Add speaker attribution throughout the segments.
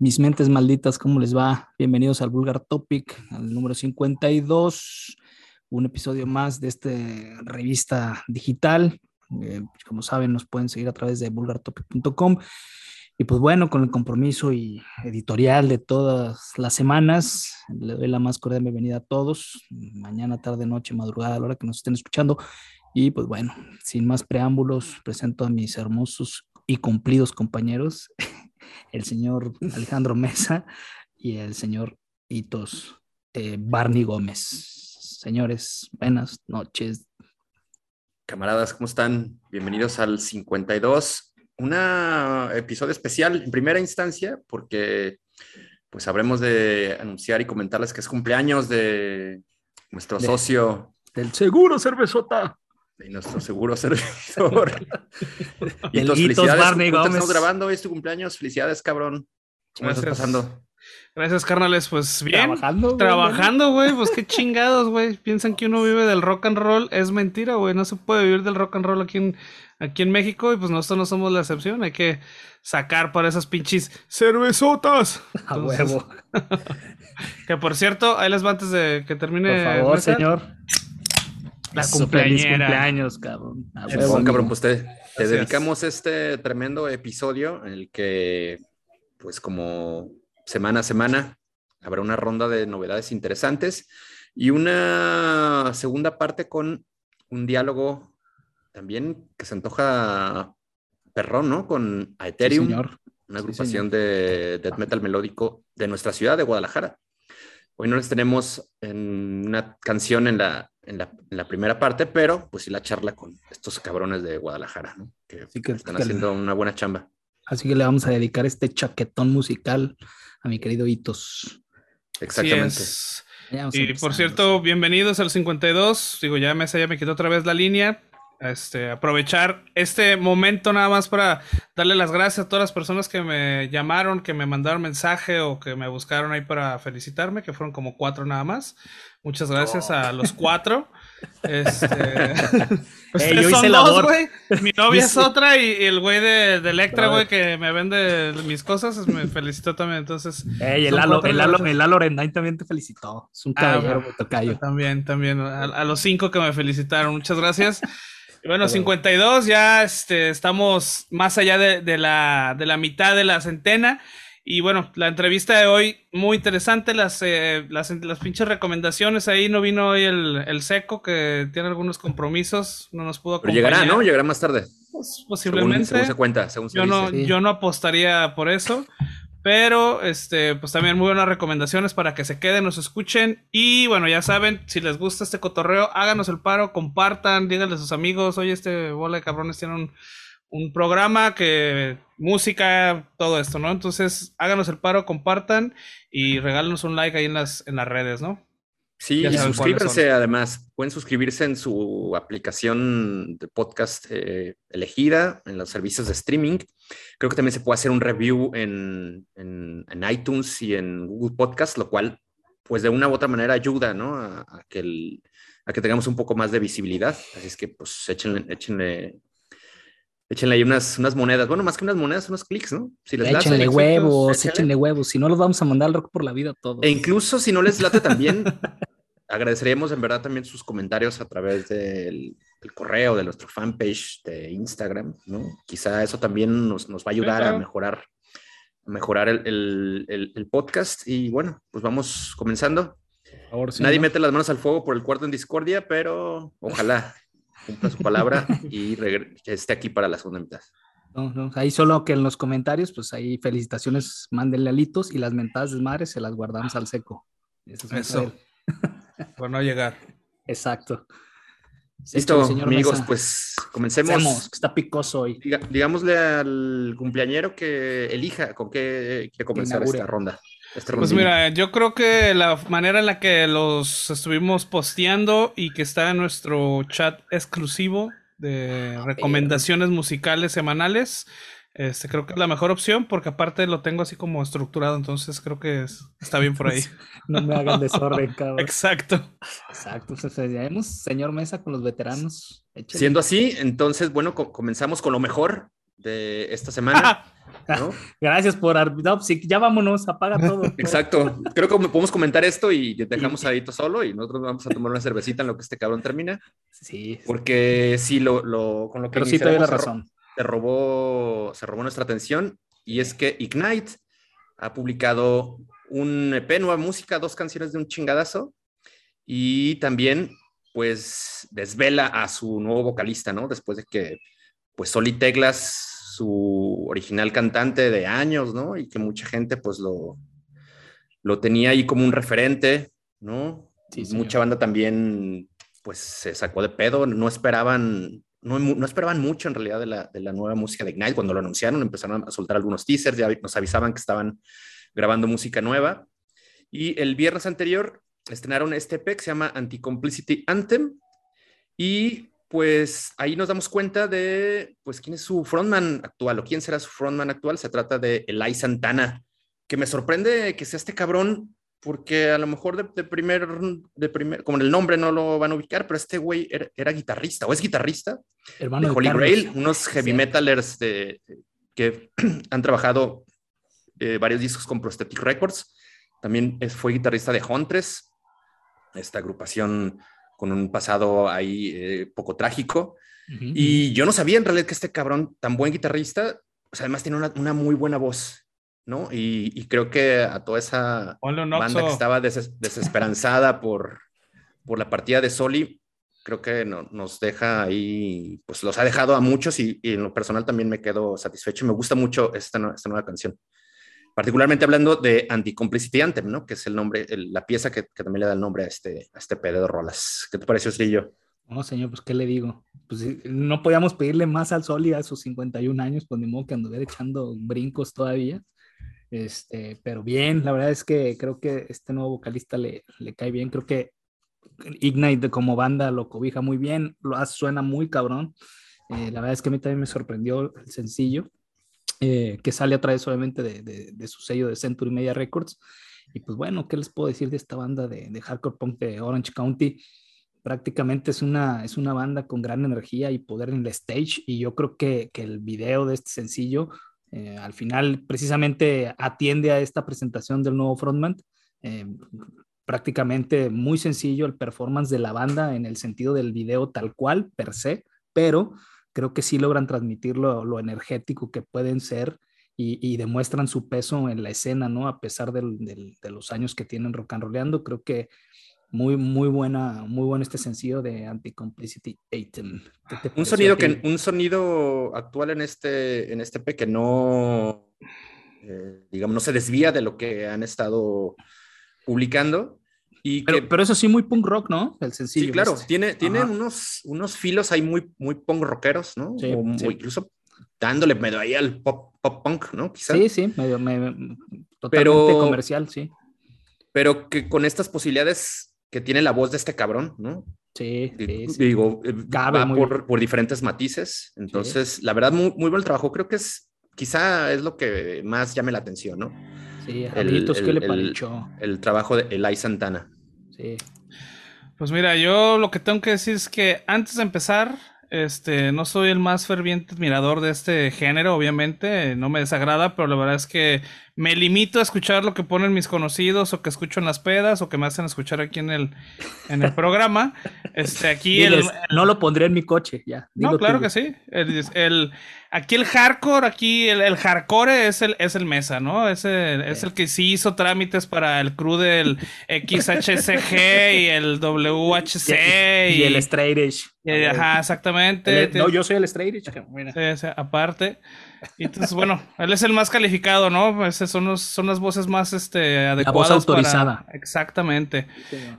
Speaker 1: Mis mentes malditas, ¿cómo les va? Bienvenidos al Vulgar Topic, al número 52, un episodio más de esta revista digital. Eh, como saben, nos pueden seguir a través de vulgartopic.com. Y pues bueno, con el compromiso y editorial de todas las semanas, le doy la más cordial bienvenida a todos, mañana, tarde, noche, madrugada, a la hora que nos estén escuchando. Y pues bueno, sin más preámbulos, presento a mis hermosos y cumplidos compañeros, el señor Alejandro Mesa y el señor Hitos eh, Barney Gómez. Señores, buenas noches.
Speaker 2: Camaradas, ¿cómo están? Bienvenidos al 52. Un episodio especial en primera instancia porque pues habremos de anunciar y comentarles que es cumpleaños de nuestro socio.
Speaker 1: Del seguro cervezota
Speaker 2: de nuestro seguro servidor. y el felicidades. Barney Estamos grabando, es tu cumpleaños. Felicidades, cabrón. ¿Cómo estás pasando?
Speaker 3: Gracias, carnales. Pues bien. Trabajando. Trabajando, güey. Pues qué chingados, güey. Piensan que uno vive del rock and roll. Es mentira, güey. No se puede vivir del rock and roll aquí en, aquí en México. Y pues nosotros no somos la excepción. Hay que sacar para esas pinches cervezotas.
Speaker 1: A huevo.
Speaker 3: que por cierto, ahí les va antes de que termine.
Speaker 1: Por favor, señor.
Speaker 3: La cumpleañera.
Speaker 2: cumpleaños, cabrón. cabrón, pues te, dedicamos este tremendo episodio en el que, pues como semana a semana, habrá una ronda de novedades interesantes y una segunda parte con un diálogo también que se antoja perrón, ¿no? Con Ethereum, una agrupación de death metal melódico de nuestra ciudad, de Guadalajara. Hoy no les tenemos en una canción en la, en la, primera parte, pero pues sí la charla con estos cabrones de Guadalajara, ¿no? Que, están haciendo una buena chamba.
Speaker 1: Así que le vamos a dedicar este chaquetón musical a mi querido Hitos.
Speaker 2: Exactamente.
Speaker 3: Y por cierto, bienvenidos al 52. Digo, ya me, ya me quitó otra vez la línea este, aprovechar este momento nada más para darle las gracias a todas las personas que me llamaron, que me mandaron mensaje o que me buscaron ahí para felicitarme, que fueron como cuatro nada más. Muchas gracias a los cuatro. Este, yo hice dos, güey. Mi novia es otra y, el güey de, Electra, güey, que me vende mis cosas, me felicitó también. Entonces,
Speaker 1: el, Lalo, el, Lalo, el también te felicitó. Es un ah, caballero, tocayo.
Speaker 3: También, también. a, los cinco que me felicitaron, muchas gracias. Bueno, 52, ya este, estamos más allá de, la, de la mitad de la centena. Y bueno, la entrevista de hoy, muy interesante, las, eh, las, las, pinches recomendaciones. Ahí no vino hoy el, el, seco, que tiene algunos compromisos, no nos pudo
Speaker 2: acompañar. Pero llegará, ¿no? Llegará más tarde.
Speaker 3: Pues, posiblemente.
Speaker 2: Según, se cuenta, según se
Speaker 3: yo, no, yo no apostaría por eso. Pero, este, pues también muy buenas recomendaciones para que se queden, nos escuchen. Y bueno, ya saben, si les gusta este cotorreo, háganos el paro, compartan, díganle a sus amigos, oye, este bola de cabrones tiene un, un programa que música, todo esto, ¿no? Entonces, háganos el paro, compartan y regálenos un like ahí en las, en las redes, ¿no?
Speaker 2: Sí, y suscríbanse además. Pueden suscribirse en su aplicación de podcast eh, elegida, en los servicios de streaming. Creo que también se puede hacer un review en, en, iTunes y en Google Podcast, lo cual, pues de una u otra manera ayuda, ¿no? A, que, el, a que tengamos un poco más de visibilidad. Así es que, pues, échenle, échenle, échenle ahí unas, unas monedas. Bueno, más que unas monedas, unos clics, ¿no?
Speaker 1: Si les échenle huevos, échenle. huevos. Si no, los vamos a mandar al rock por la vida todos.
Speaker 2: E incluso si no les late también, agradeceríamos en verdad también sus comentarios a través del, correo, de nuestro fanpage de Instagram, ¿no? Quizá eso también nos, va a ayudar a mejorar, mejorar el, podcast. Y bueno, pues vamos comenzando. Nadie mete las manos al fuego por el cuarto en discordia, pero ojalá cumpla su palabra y esté aquí para la segunda mitad.
Speaker 1: ahí solo que en los comentarios, pues ahí felicitaciones, mándenle alitos y las mentadas de madre se las guardamos al seco.
Speaker 3: Eso. Eso. Por no llegar.
Speaker 1: Exacto.
Speaker 2: Listo, amigos, pues comencemos.
Speaker 1: está picoso hoy.
Speaker 2: digámosle al cumpleañero que elija con qué, comenzar esta ronda.
Speaker 3: pues mira, yo creo que la manera en la que los estuvimos posteando y que está en nuestro chat exclusivo de recomendaciones musicales semanales, este, creo que es la mejor opción porque aparte lo tengo así como estructurado, entonces creo que está bien por ahí.
Speaker 1: no me hagan desorden, cabrón.
Speaker 3: Exacto.
Speaker 1: Exacto, pues, señor Mesa con los veteranos.
Speaker 2: Siendo así, entonces, bueno, comenzamos con lo mejor. de esta semana.
Speaker 1: Gracias por no, ya vámonos, apaga todo.
Speaker 2: Exacto. Creo que podemos comentar esto y dejamos ahí solo y nosotros vamos a tomar una cervecita en lo que este cabrón termina.
Speaker 1: Sí.
Speaker 2: Porque sí, lo, lo con lo que
Speaker 1: Pero sí te la razón.
Speaker 2: Se robó, se robó nuestra atención y es que Ignite ha publicado un EP, nueva música, dos canciones de un chingadazo y también pues desvela a su nuevo vocalista, ¿no? Después de que pues Soli Teglas su original cantante de años, ¿no? Y que mucha gente pues lo, lo tenía ahí como un referente, ¿no? Sí, mucha banda también pues se sacó de pedo, no esperaban, no, no esperaban mucho en realidad de la, de la, nueva música de Ignite. Cuando lo anunciaron empezaron a soltar algunos teasers, ya nos avisaban que estaban grabando música nueva. Y el viernes anterior estrenaron este EP que se llama Anti-Complicity Anthem y pues ahí nos damos cuenta de, pues, quién es su frontman actual o quién será su frontman actual. Se trata de Eli Santana, que me sorprende que sea este cabrón, porque a lo mejor de, primer, de primer, como el nombre no lo van a ubicar, pero este güey era, guitarrista o es guitarrista.
Speaker 1: Hermano
Speaker 2: de Holy Grail, unos heavy metalers de, que han trabajado eh, varios discos con Prosthetic Records. También fue guitarrista de Huntress, esta agrupación con un pasado ahí eh, poco trágico. Y yo no sabía en realidad que este cabrón, tan buen guitarrista, pues además tiene una, muy buena voz, ¿no? Y, creo que a toda esa banda que estaba desesperanzada por, por la partida de Soli, creo que no, nos deja ahí, pues los ha dejado a muchos y, en lo personal también me quedo satisfecho. Me gusta mucho esta, esta nueva canción particularmente hablando de Anti-Complicity Anthem, ¿no? Que es el nombre, la pieza que, también le da el nombre a este, a este pedo de rolas. ¿Qué te pareció, Strillo?
Speaker 1: No, señor, pues, ¿qué le digo? Pues no podíamos pedirle más al Sol y a sus 51 años, pues ni modo que anduviera echando brincos todavía. Este, pero bien, la verdad es que creo que este nuevo vocalista le, le cae bien. Creo que Ignite como banda lo cobija muy bien, lo hace, suena muy cabrón. Eh, la verdad es que a mí también me sorprendió el sencillo. Eh, que sale a través obviamente de, su sello de Century Media Records. Y pues bueno, ¿qué les puedo decir de esta banda de, hardcore punk de Orange County? Prácticamente es una, es una banda con gran energía y poder en el stage y yo creo que, que el video de este sencillo eh, al final precisamente atiende a esta presentación del nuevo frontman. Eh, prácticamente muy sencillo el performance de la banda en el sentido del video tal cual, per se, pero creo que sí logran transmitir lo, energético que pueden ser y, demuestran su peso en la escena, ¿no? A pesar de los años que tienen rock and rollando, creo que muy, muy buena, muy bueno este sencillo de Anti-Complicity Item.
Speaker 2: Un sonido, que, un sonido actual en este, en este P que no, eh, digamos, no se desvía de lo que han estado publicando
Speaker 1: pero, eso sí, muy punk rock, ¿no? El sencillo.
Speaker 2: Sí, claro, este. tiene, tiene unos, unos filos ahí muy, muy punk rockeros, ¿no? Sí, o, incluso dándole medio ahí al pop, pop punk, ¿no?
Speaker 1: Quizás. Sí, sí, medio, totalmente comercial, sí.
Speaker 2: Pero que con estas posibilidades que tiene la voz de este cabrón, ¿no?
Speaker 1: Sí, sí,
Speaker 2: Digo, eh, va por, por, diferentes matices. Entonces, la verdad, muy, muy buen trabajo. Creo que es, quizá es lo que más llame la atención, ¿no?
Speaker 1: Sí, el, ¿qué le pareció?
Speaker 2: El, trabajo de Eli Santana.
Speaker 1: Sí.
Speaker 3: Pues mira, yo lo que tengo que decir es que antes de empezar, este, no soy el más ferviente admirador de este género, obviamente, no me desagrada, pero la verdad es que me limito a escuchar lo que ponen mis conocidos o que escucho en las pedas o que me hacen escuchar aquí en el, en el programa. Este, aquí el,
Speaker 1: no lo pondré en mi coche, ya.
Speaker 3: No, claro que sí. El, aquí el hardcore, aquí el, hardcore es el, es el Mesa, ¿no? Es el, es el que sí hizo trámites para el crew del XHCG y el WHC.
Speaker 1: Y, el Straight
Speaker 3: Edge. ajá, exactamente.
Speaker 1: no, yo soy el Straight Edge.
Speaker 3: Sí, aparte. Y entonces, bueno, él es el más calificado, ¿no? Esas son, son las voces más este, adecuadas.
Speaker 1: La voz autorizada.
Speaker 3: Exactamente.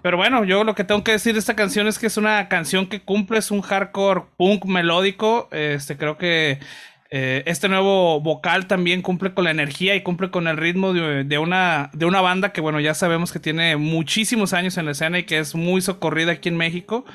Speaker 3: Pero bueno, yo lo que tengo que decir de esta canción es que es una canción que cumple, es un hardcore punk melódico. Este, creo que eh, este nuevo vocal también cumple con la energía y cumple con el ritmo de, una, de una banda que, bueno, ya sabemos que tiene muchísimos años en la escena y que es muy socorrida aquí en México.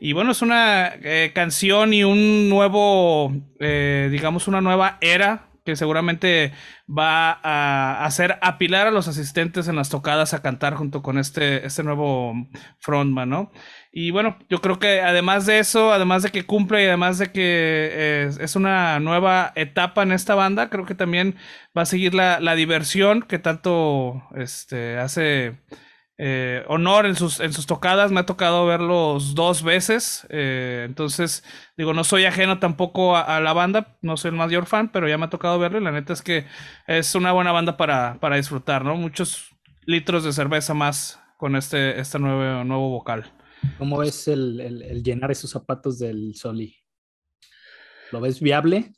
Speaker 3: Y bueno, es una eh, canción y un nuevo, eh, digamos, una nueva era que seguramente va a hacer apilar a los asistentes en las tocadas a cantar junto con este, este nuevo frontman, ¿no? Y bueno, yo creo que además de eso, además de que cumple y además de que es, una nueva etapa en esta banda, creo que también va a seguir la, la diversión que tanto este, hace eh, honor en sus, en sus tocadas. Me ha tocado verlos dos veces. Eh, entonces, digo, no soy ajeno tampoco a, la banda. No soy el mayor fan, pero ya me ha tocado verlo. Y la neta es que es una buena banda para, para disfrutar, ¿no? Muchos litros de cerveza más con este, este nuevo, nuevo vocal.
Speaker 1: ¿Cómo ves el, llenar esos zapatos del Soli? ¿Lo ves viable?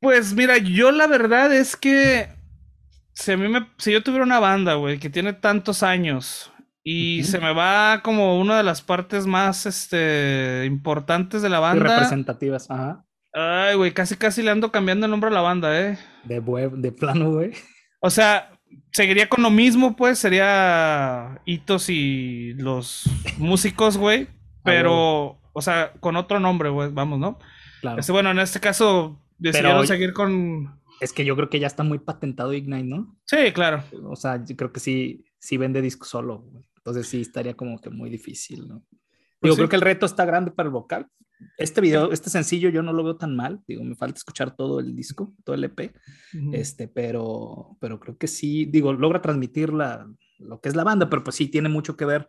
Speaker 3: Pues mira, yo la verdad es que si, a mí me, si yo tuviera una banda, güey, que tiene tantos años y se me va como una de las partes más este, importantes de la banda.
Speaker 1: representativas, ajá.
Speaker 3: Ay, güey, casi casi le ando cambiando el nombre a la banda, ¿eh?
Speaker 1: De, web, de plano, güey.
Speaker 3: O sea, seguiría con lo mismo, pues, sería Hitos y los músicos, güey. Pero, o sea, con otro nombre, güey, vamos, ¿no? Claro. Este, bueno, en este caso decidieron seguir con
Speaker 1: es que yo creo que ya está muy patentado Ignite, ¿no?
Speaker 3: Sí, claro.
Speaker 1: O sea, yo creo que sí, sí vende disco solo. Entonces sí estaría como que muy difícil, ¿no? Pues digo, creo que el reto está grande para el vocal. Este video, este sencillo, yo no lo veo tan mal. Digo, me falta escuchar todo el disco, todo el EP. Este, pero, pero creo que sí, digo, logra transmitir la, lo que es la banda, pero pues sí tiene mucho que ver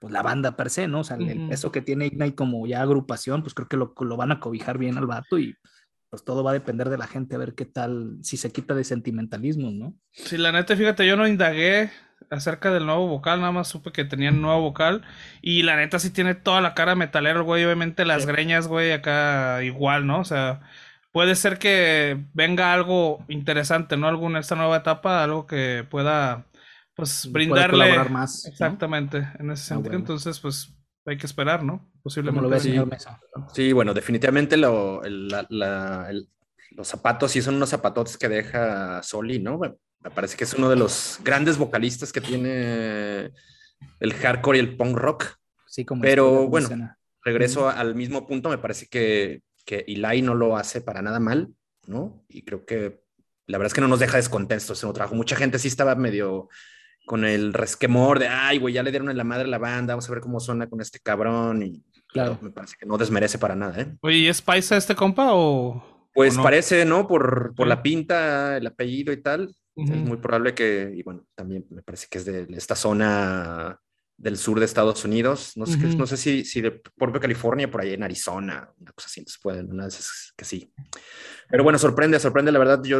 Speaker 1: pues la banda per se, ¿no? O sea, el peso que tiene Ignite como ya agrupación, pues creo que lo, lo, van a cobijar bien al vato y pues todo va a depender de la gente a ver qué tal, si se quita de sentimentalismo, ¿no?
Speaker 3: Sí, la neta, fíjate, yo no indagué acerca del nuevo vocal, nada más supe que tenía un nuevo vocal y la neta sí tiene toda la cara metalero, güey, obviamente las greñas, güey, acá igual, ¿no? O sea, puede ser que venga algo interesante, ¿no? Alguna esta nueva etapa, algo que pueda pues brindarle
Speaker 1: más.
Speaker 3: Exactamente, en ese ah, sentido. Entonces, pues hay que esperar, ¿no?
Speaker 1: Posiblemente. lo ve, señor Mesa?
Speaker 2: Sí, bueno, definitivamente los zapatos sí son unos zapatotes que deja Soli, ¿no? Me parece que es uno de los grandes vocalistas que tiene el hardcore y el punk rock. Sí, como Pero bueno, regreso al mismo punto, me parece que, que Eli no lo hace para nada mal, ¿no? Y creo que la verdad es que no nos deja descontentos en su trabajo. Mucha gente sí estaba medio con el resquemor de, ay, güey, ya le dieron en la madre a la banda, vamos a ver cómo suena con este cabrón. Y claro, me parece que no desmerece para nada, ¿eh?
Speaker 3: Oye, ¿y es paisa este compa o...?
Speaker 2: Pues parece, ¿no? Por, por la pinta, el apellido y tal. Es muy probable que, y bueno, también me parece que es de esta zona del sur de Estados Unidos. No sé, no sé si, si de propio California, por ahí en Arizona, una cosa así. Entonces pueden, una vez que sí. Pero bueno, sorprende, sorprende. La verdad, yo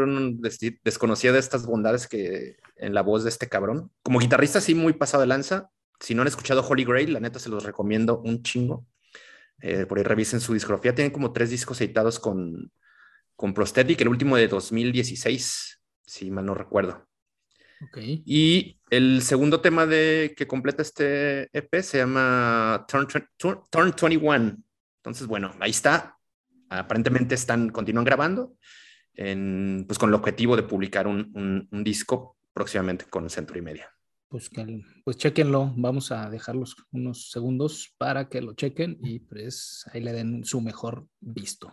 Speaker 2: desconocía de estas bondades que en la voz de este cabrón. Como guitarrista, sí, muy pasado de lanza. Si no han escuchado Holy Grail, la neta se los recomiendo un chingo. Eh, por ahí revisen su discografía. Tienen como tres discos editados con, con Prosthetic, el último de 2016, si mal no recuerdo. Y el segundo tema de, que completa este EP se llama Turn, 21. Entonces, bueno, ahí está. Aparentemente están, continúan grabando en, pues con el objetivo de publicar un, disco próximamente con Centro y Media.
Speaker 1: Pues, pues chequenlo, vamos a dejarlos unos segundos para que lo chequen y pues ahí le den su mejor visto.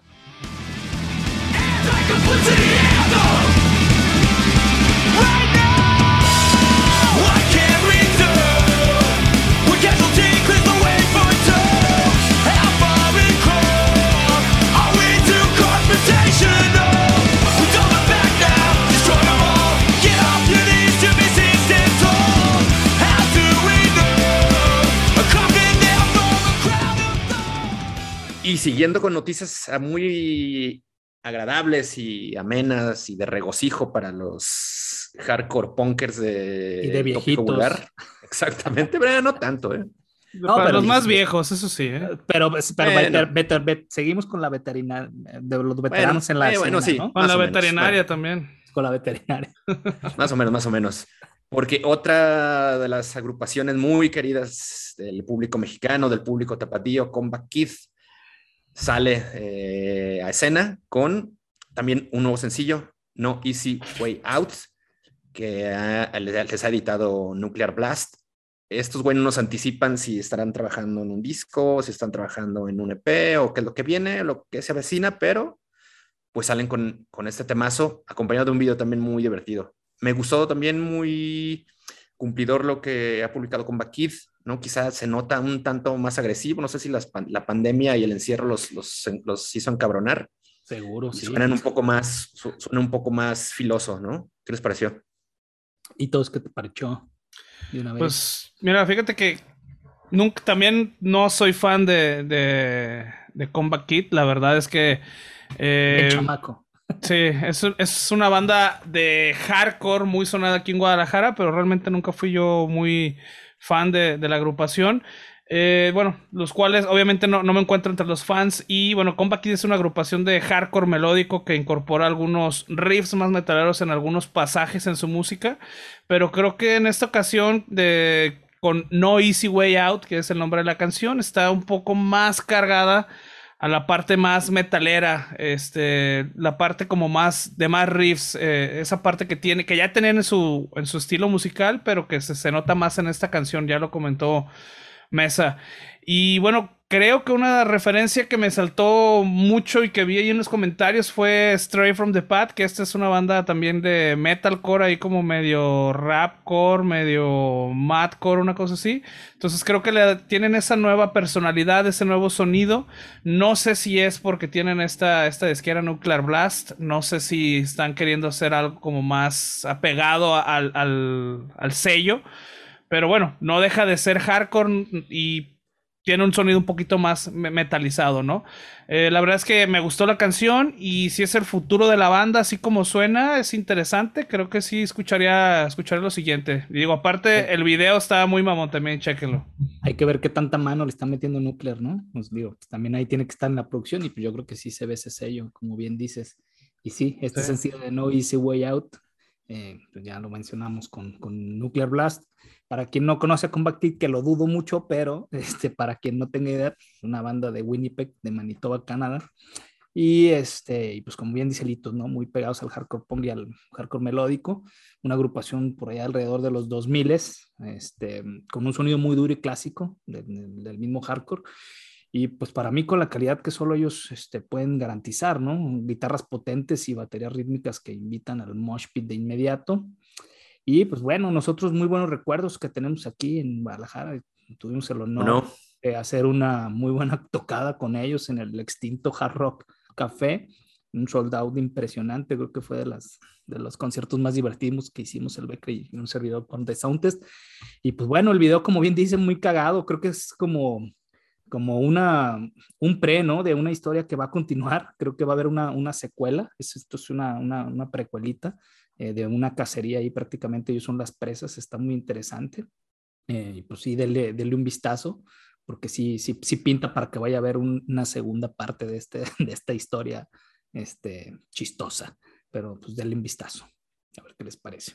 Speaker 2: Y siguiendo con noticias muy agradables y amenas y de regocijo para los hardcore punkers de,
Speaker 1: y de viejitos.
Speaker 2: Exactamente, pero no tanto, ¿eh?
Speaker 3: No, para los más viejos, eso sí. ¿eh?
Speaker 1: Pero, pero seguimos con la veterinaria, de los veteranos en la
Speaker 3: eh, bueno, sí, Con la veterinaria también.
Speaker 1: Con la veterinaria.
Speaker 2: más o menos, más o menos. Porque otra de las agrupaciones muy queridas del público mexicano, del público tapatío, Combat Kid, sale eh, a escena con también un nuevo sencillo, No Easy Way Out, que les ha editado Nuclear Blast. Estos güeyes nos anticipan si estarán trabajando en un disco, si están trabajando en un EP o qué es lo que viene, lo que se avecina, pero pues salen con, con este temazo, acompañado de un video también muy divertido. Me gustó también muy cumplidor lo que ha publicado con Bakid ¿no? Quizás se nota un tanto más agresivo, no sé si la pandemia y el encierro los, los, los hizo encabronar.
Speaker 1: Seguro, sí.
Speaker 2: Suenan un poco más, suena un poco más filoso, ¿no? ¿Qué les pareció?
Speaker 1: ¿Y todos qué te pareció?
Speaker 3: Pues, mira, fíjate que nunca, también no soy fan de, de, de Combat Kid, la verdad es que...
Speaker 1: Eh, chamaco.
Speaker 3: Sí, es, es, una banda de hardcore muy sonada aquí en Guadalajara, pero realmente nunca fui yo muy fan de, de la agrupación. Eh, bueno, los cuales obviamente no, me encuentro entre los fans. Y bueno, Combat Kid es una agrupación de hardcore melódico que incorpora algunos riffs más metaleros en algunos pasajes en su música. Pero creo que en esta ocasión de con No Easy Way Out, que es el nombre de la canción, está un poco más cargada a la parte más metalera, este, la parte como más de más riffs, eh, esa parte que tiene, que ya tienen en su, en su estilo musical, pero que se, se, nota más en esta canción, ya lo comentó Mesa. Y bueno, creo que una referencia que me saltó mucho y que vi ahí en los comentarios fue Stray from the Path, que esta es una banda también de metalcore, ahí como medio rapcore, medio madcore, una cosa así. Entonces creo que le tienen esa nueva personalidad, ese nuevo sonido. No sé si es porque tienen esta, esta disquera Nuclear Blast, no sé si están queriendo hacer algo como más apegado al, al, al sello. Pero bueno, no deja de ser hardcore y tiene un sonido un poquito más metalizado, ¿no? Eh, la verdad es que me gustó la canción y si es el futuro de la banda, así como suena, es interesante. Creo que sí escucharía, escucharía lo siguiente. Y digo, aparte, el video está muy mamón también, chéquenlo.
Speaker 1: Hay que ver qué tanta mano le está metiendo Nuclear, ¿no? Pues digo, también ahí tiene que estar en la producción y pues yo creo que sí se ve ese sello, como bien dices. Y sí, este sencillo de No Easy Way Out, eh, pues ya lo mencionamos con, con Nuclear Blast para quien no conoce a Combat Kid, que lo dudo mucho, pero este, para quien no tenga idea, pues, una banda de Winnipeg, de Manitoba, Canadá. Y este, y pues como bien dice Lito, ¿no? Muy pegados al hardcore punk y al hardcore melódico. Una agrupación por allá alrededor de los 2000 este, con un sonido muy duro y clásico del mismo hardcore. Y pues para mí con la calidad que solo ellos este, pueden garantizar, ¿no? Guitarras potentes y baterías rítmicas que invitan al mosh pit de inmediato. Y pues bueno, nosotros muy buenos recuerdos que tenemos aquí en Guadalajara. Tuvimos el honor de hacer una muy buena tocada con ellos en el extinto Hard Rock Café. Un sold out impresionante, creo que fue de, las, de los conciertos más divertidos que hicimos el Becre y un servidor con The Soundtest. Y pues bueno, el video, como bien dice, muy cagado. Creo que es como, como una, un pre, ¿no? De una historia que va a continuar. Creo que va a haber una, una secuela. esto es una, una, una precuelita eh, de una cacería ahí prácticamente ellos son las presas, está muy interesante. Eh, pues sí, denle, un vistazo, porque sí, sí, sí pinta para que vaya a haber una segunda parte de, este, de esta historia este, chistosa, pero pues denle un vistazo, a ver qué les parece.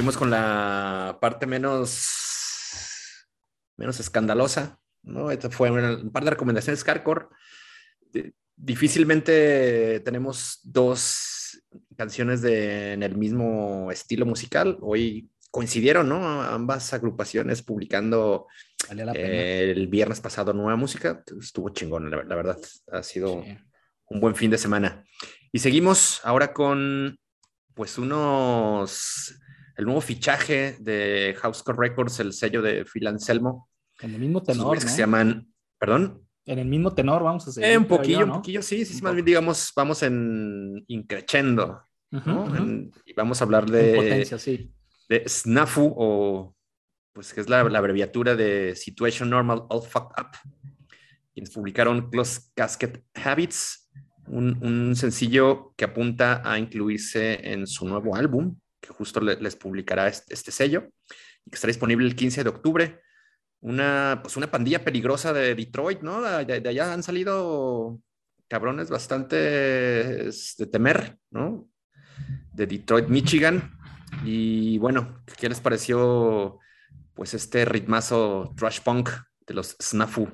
Speaker 2: Concluimos con la parte menos, menos escandalosa, ¿no? Esta fue un par de recomendaciones hardcore. Difícilmente tenemos dos canciones de, en el mismo estilo musical. Hoy coincidieron, ¿no? Ambas agrupaciones publicando el viernes pasado nueva música. Estuvo chingón, la, verdad. Ha sido un buen fin de semana. Y seguimos ahora con, pues, unos, el nuevo fichaje de Housecore Records, el sello de Phil Anselmo.
Speaker 1: En el mismo tenor, ¿no?
Speaker 2: se llaman, ¿perdón?
Speaker 1: En el mismo tenor, vamos a seguir.
Speaker 2: Eh, un poquillo, un poquillo, sí, sí, más bien digamos, vamos en increchendo, y vamos a hablar de...
Speaker 1: potencia, sí
Speaker 2: de SNAFU, o pues que es la, abreviatura de Situation Normal All Fucked Up, quienes publicaron Close Casket Habits, un, sencillo que apunta a incluirse en su nuevo álbum, que justo les publicará este, sello, y que estará disponible el 15 de octubre. Una, pues una pandilla peligrosa de Detroit, ¿no? De, allá han salido cabrones bastante de temer, ¿no? De Detroit, Michigan, y bueno, ¿qué les pareció pues este ritmazo trash punk de los Snafu?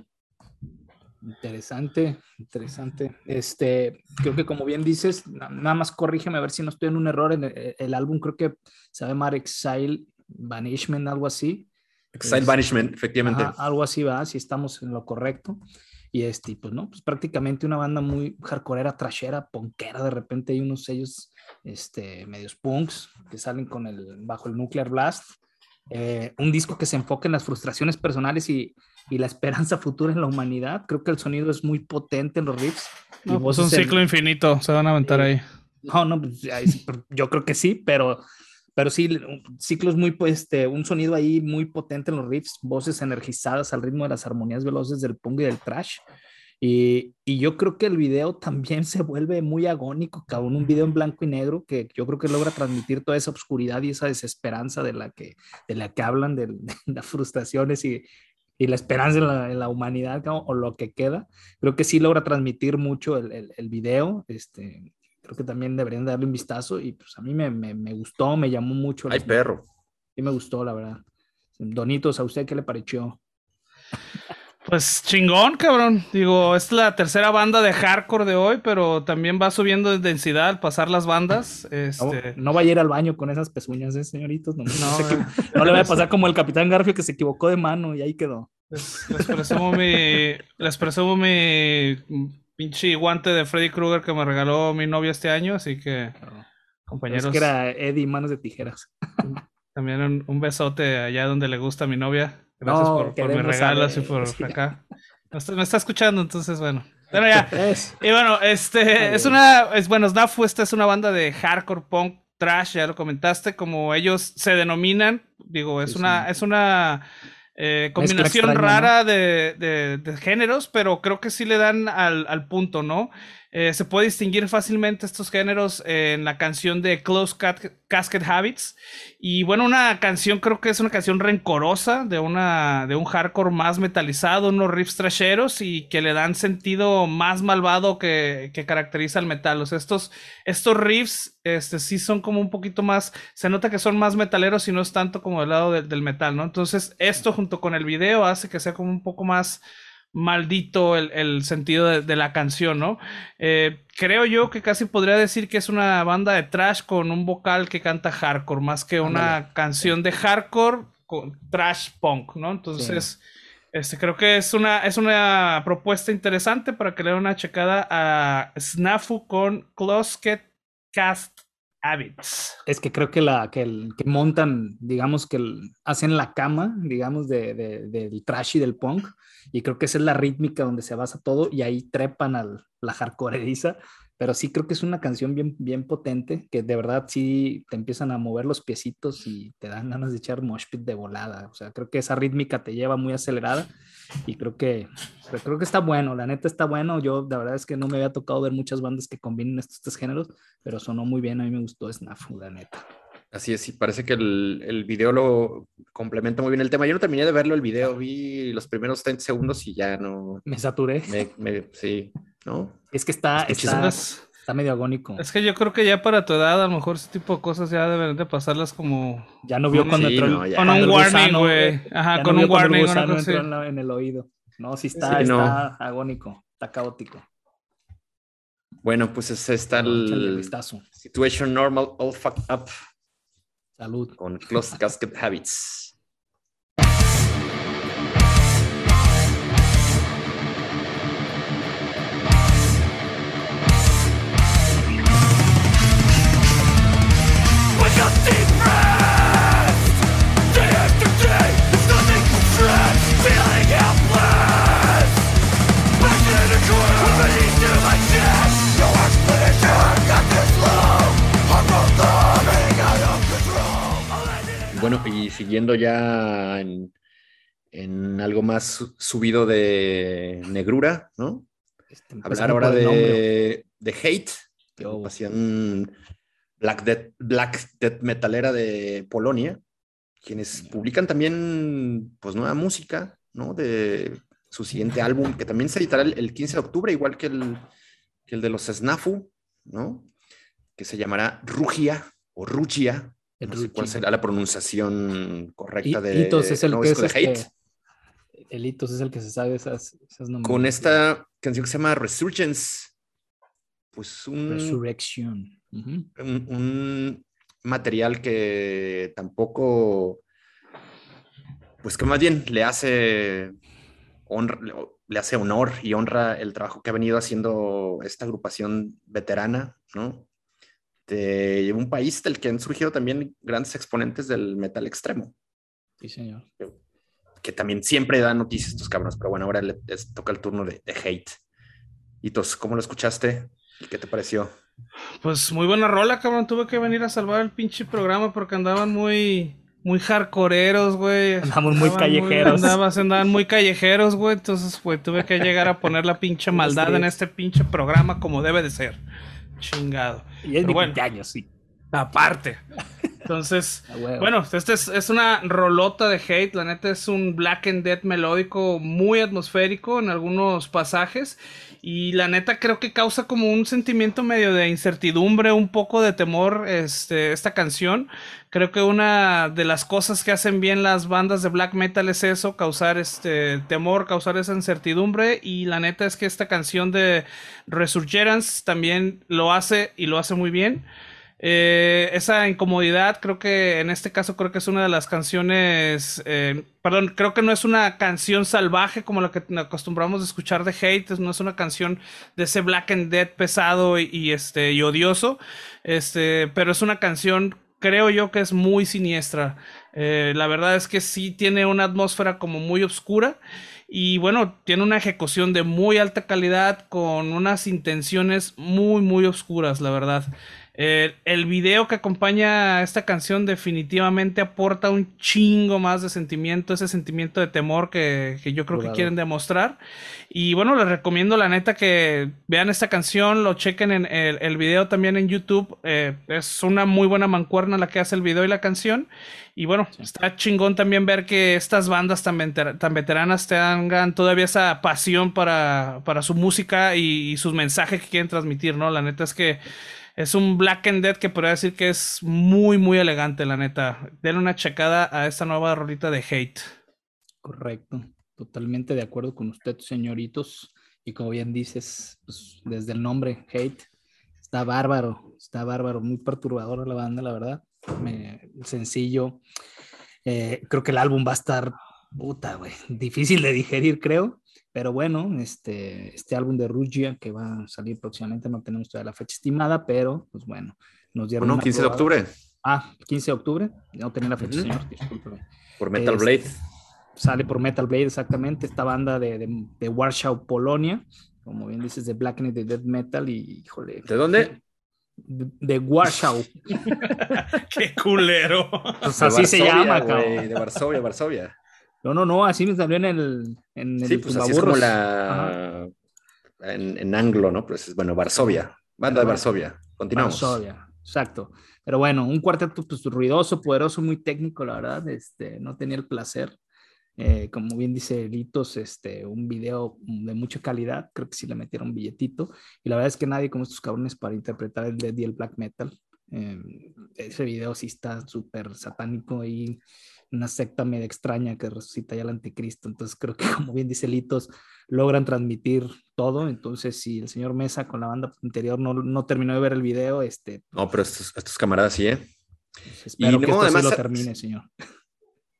Speaker 1: Interesante, interesante. Este, creo que como bien dices, nada más corrígeme a ver si no estoy en un error. En el, álbum creo que se llama Exile Banishment, algo así.
Speaker 2: Exile Banishment, efectivamente.
Speaker 1: algo así va, si estamos en lo correcto. Y este, pues no, pues prácticamente una banda muy hardcoreera, trashera, punkera. De repente hay unos sellos, este, medios punks que salen con el, bajo el Nuclear Blast. Eh, un disco que se enfoca en las frustraciones personales y, y, la esperanza futura en la humanidad. Creo que el sonido es muy potente en los riffs.
Speaker 3: No, pues un ciclo infinito, se van a aventar ahí.
Speaker 1: No, no, pues, yo creo que sí, pero, pero sí, ciclos muy, pues, este, un sonido ahí muy potente en los riffs, voces energizadas al ritmo de las armonías veloces del punk y del trash. Y, y, yo creo que el video también se vuelve muy agónico, cabrón, un video en blanco y negro que yo creo que logra transmitir toda esa oscuridad y esa desesperanza de la que, de la que hablan, de, las frustraciones y, y, la esperanza en la, en la humanidad o lo que queda. Creo que sí logra transmitir mucho el, el, el, video. Este, creo que también deberían darle un vistazo y pues a mí me, me, me gustó, me llamó mucho.
Speaker 2: Ay, perro.
Speaker 1: Sí, me gustó, la verdad. Donitos, ¿a usted qué le pareció?
Speaker 3: Pues chingón, cabrón. Digo, es la tercera banda de hardcore de hoy, pero también va subiendo de densidad al pasar las bandas. Este...
Speaker 1: No, va a ir al baño con esas pezuñas, ¿eh, señoritos? No, no, le va a pasar como el Capitán Garfio que se equivocó de mano y ahí quedó.
Speaker 3: Les, presumo mi, les presumo mi pinche guante de Freddy Krueger que me regaló mi novia este año, así que, compañeros. Es
Speaker 1: que era Eddie Manos de Tijeras.
Speaker 3: También un besote allá donde le gusta a mi novia. Gracias por, por mis regalos y por acá. Me está, escuchando, entonces bueno. Bueno, ya. y bueno, este es una. Es, bueno, Snafu, esta es una banda de hardcore punk trash, ya lo comentaste, como ellos se denominan. Digo, es una. Es una eh, combinación rara de, de, géneros, pero creo que sí le dan al, al punto, ¿no? Eh, se puede distinguir fácilmente estos géneros en la canción de Close Casket Habits. Y bueno, una canción creo que es una canción rencorosa de, una, de un hardcore más metalizado, unos riffs trasheros y que le dan sentido más malvado que, que caracteriza al metal. O sea, estos, estos riffs este, sí son como un poquito más, se nota que son más metaleros y no es tanto como del lado del metal, ¿no? Entonces, esto junto con el video hace que sea como un poco más maldito el, sentido de, la canción, ¿no? Eh, creo yo que casi podría decir que es una banda de trash con un vocal que canta hardcore, más que una canción de hardcore con trash punk, ¿no? Entonces, este, creo que es una, es una propuesta interesante para que le den una checada a Snafu con Closet Cast Habits.
Speaker 1: Es que creo que la que, el, montan, digamos que hacen la cama, digamos, de, del trash y del punk, y creo que esa es la rítmica donde se basa todo, y ahí trepan a la hardcoreiza pero sí creo que es una canción bien, bien potente, que de verdad sí te empiezan a mover los piecitos y te dan ganas de echar mosh pit de volada. O sea, creo que esa rítmica te lleva muy acelerada y creo que, creo que está bueno, la neta está bueno. Yo la verdad es que no me había tocado ver muchas bandas que combinen estos tres géneros, pero sonó muy bien, a mí me gustó Snafu, la neta.
Speaker 2: Así es, sí, parece que el, el, video lo complementa muy bien el tema. Yo no terminé de verlo el video, vi los primeros 30 segundos y ya no.
Speaker 1: Me saturé.
Speaker 2: sí, ¿no?
Speaker 1: Es que está, está, está, medio agónico.
Speaker 3: Es que yo creo que ya para tu edad, a lo mejor ese tipo de cosas ya deben de pasarlas como.
Speaker 1: Ya no vio cuando entró.
Speaker 3: con un warning, güey. Ajá, con un warning.
Speaker 1: entró en, el oído. No, sí está, está agónico, está caótico.
Speaker 2: Bueno, pues ese está el, Situation Normal All Fucked Up.
Speaker 1: Salud.
Speaker 2: Con Closed Casket Habits. Bueno, y siguiendo ya en, algo más subido de negrura, ¿no? Este, Hablar ahora de, de, Hate, Black Death, Black Death metalera de Polonia, quienes publican también pues nueva música, ¿no? De su siguiente álbum, que también se editará el, 15 de octubre, igual que el, que el de los Snafu, ¿no? Que se llamará Rugia o Rugia, no sé cuál será la pronunciación correcta de,
Speaker 1: Hitos es el que es
Speaker 2: Hate.
Speaker 1: Elitos es el que se sabe esas, esas
Speaker 2: Con esta canción que se llama Resurgence. Pues un.
Speaker 1: Resurrection.
Speaker 2: un, material que tampoco. Pues que más bien le hace. Honra, le hace honor y honra el trabajo que ha venido haciendo esta agrupación veterana, ¿no? De un país del que han surgido también grandes exponentes del metal extremo.
Speaker 1: Sí, señor
Speaker 2: que también siempre dan noticias estos cabrones, pero bueno, ahora les toca el turno de, Hate. Y entonces, ¿cómo lo escuchaste? ¿Y qué te pareció?
Speaker 3: Pues muy buena rola, cabrón. Tuve que venir a salvar el pinche programa porque andaban muy, muy hardcoreeros, güey.
Speaker 1: Andaban muy callejeros.
Speaker 3: andaban muy callejeros, güey. Entonces, güey, tuve que llegar a poner la pinche maldad en este pinche programa como debe de ser. Chingado.
Speaker 1: Y es de bueno, años, sí.
Speaker 3: Aparte. Entonces, bueno, este es, una rolota de hate. La neta es un black and dead melódico muy atmosférico en algunos pasajes. Y la neta creo que causa como un sentimiento medio de incertidumbre, un poco de temor este, esta canción. Creo que una de las cosas que hacen bien las bandas de black metal es eso, causar este temor, causar esa incertidumbre. Y la neta es que esta canción de Resurgence también lo hace y lo hace muy bien. Eh, esa incomodidad, creo que en este caso creo que es una de las canciones, eh, perdón, creo que no es una canción salvaje como la que acostumbramos a escuchar de Hate, no es una canción de ese Black and Dead pesado y, este y odioso, este, pero es una canción creo yo que es muy siniestra. Eh, la verdad es que sí tiene una atmósfera como muy oscura y bueno, tiene una ejecución de muy alta calidad con unas intenciones muy muy oscuras, la verdad. Eh, el video que acompaña a esta canción definitivamente aporta un chingo más de sentimiento, ese sentimiento de temor que, yo creo que quieren demostrar. Y bueno, les recomiendo la neta que vean esta canción, lo chequen en el, video también en YouTube. Eh, es una muy buena mancuerna la que hace el video y la canción. Y bueno, está chingón también ver que estas bandas tan, tan veteranas tengan todavía esa pasión para, para su música y, y sus mensajes que quieren transmitir, ¿no? La neta es que es un Black and Dead que podría decir que es muy, muy elegante, la neta. Denle una checada a esta nueva rolita de Hate.
Speaker 1: Correcto. Totalmente de acuerdo con usted, señoritos. Y como bien dices, pues, desde el nombre, Hate, está bárbaro, está bárbaro, muy perturbadora la banda, la verdad. sencillo. Eh, creo que el álbum va a estar, puta, güey, difícil de digerir, creo. Pero bueno, este, este álbum de Rugia que va a salir próximamente, no tenemos todavía la fecha estimada, pero pues bueno,
Speaker 2: nos dieron. No, 15 de octubre.
Speaker 1: Ah, 15 de octubre, no tenía la fecha, señor, discúlpeme.
Speaker 2: Por Metal Blade.
Speaker 1: Sale por Metal Blade, exactamente, esta banda de, de, de Warsaw, Polonia, como bien dices, de Black and de Death Metal, y híjole.
Speaker 2: ¿De dónde?
Speaker 1: De, Warsaw.
Speaker 3: Qué culero.
Speaker 1: Pues así se llama,
Speaker 2: cabrón. De Varsovia, Varsovia.
Speaker 1: No, no, no, así me salió en el. En
Speaker 2: sí, pues así es como la. En, anglo, ¿no? Pues bueno, Varsovia, banda de Varsovia. Continuamos.
Speaker 1: Varsovia, exacto. Pero bueno, un cuarteto pues, ruidoso, poderoso, muy técnico, la verdad. Este, no tenía el placer. Eh, como bien dice Litos, este, un video de mucha calidad. Creo que sí le metieron un billetito. Y la verdad es que nadie como estos cabrones para interpretar el Dead y el Black Metal. Eh, ese video sí está súper satánico y una secta medio extraña que resucita ya al anticristo. Entonces creo que, como bien dice Litos, logran transmitir todo. Entonces, si el señor Mesa con la banda anterior no, no terminó de ver el video, este...
Speaker 2: No, pero estos, estos camaradas sí, ¿eh?
Speaker 1: Pues, espero que esto lo termine, señor.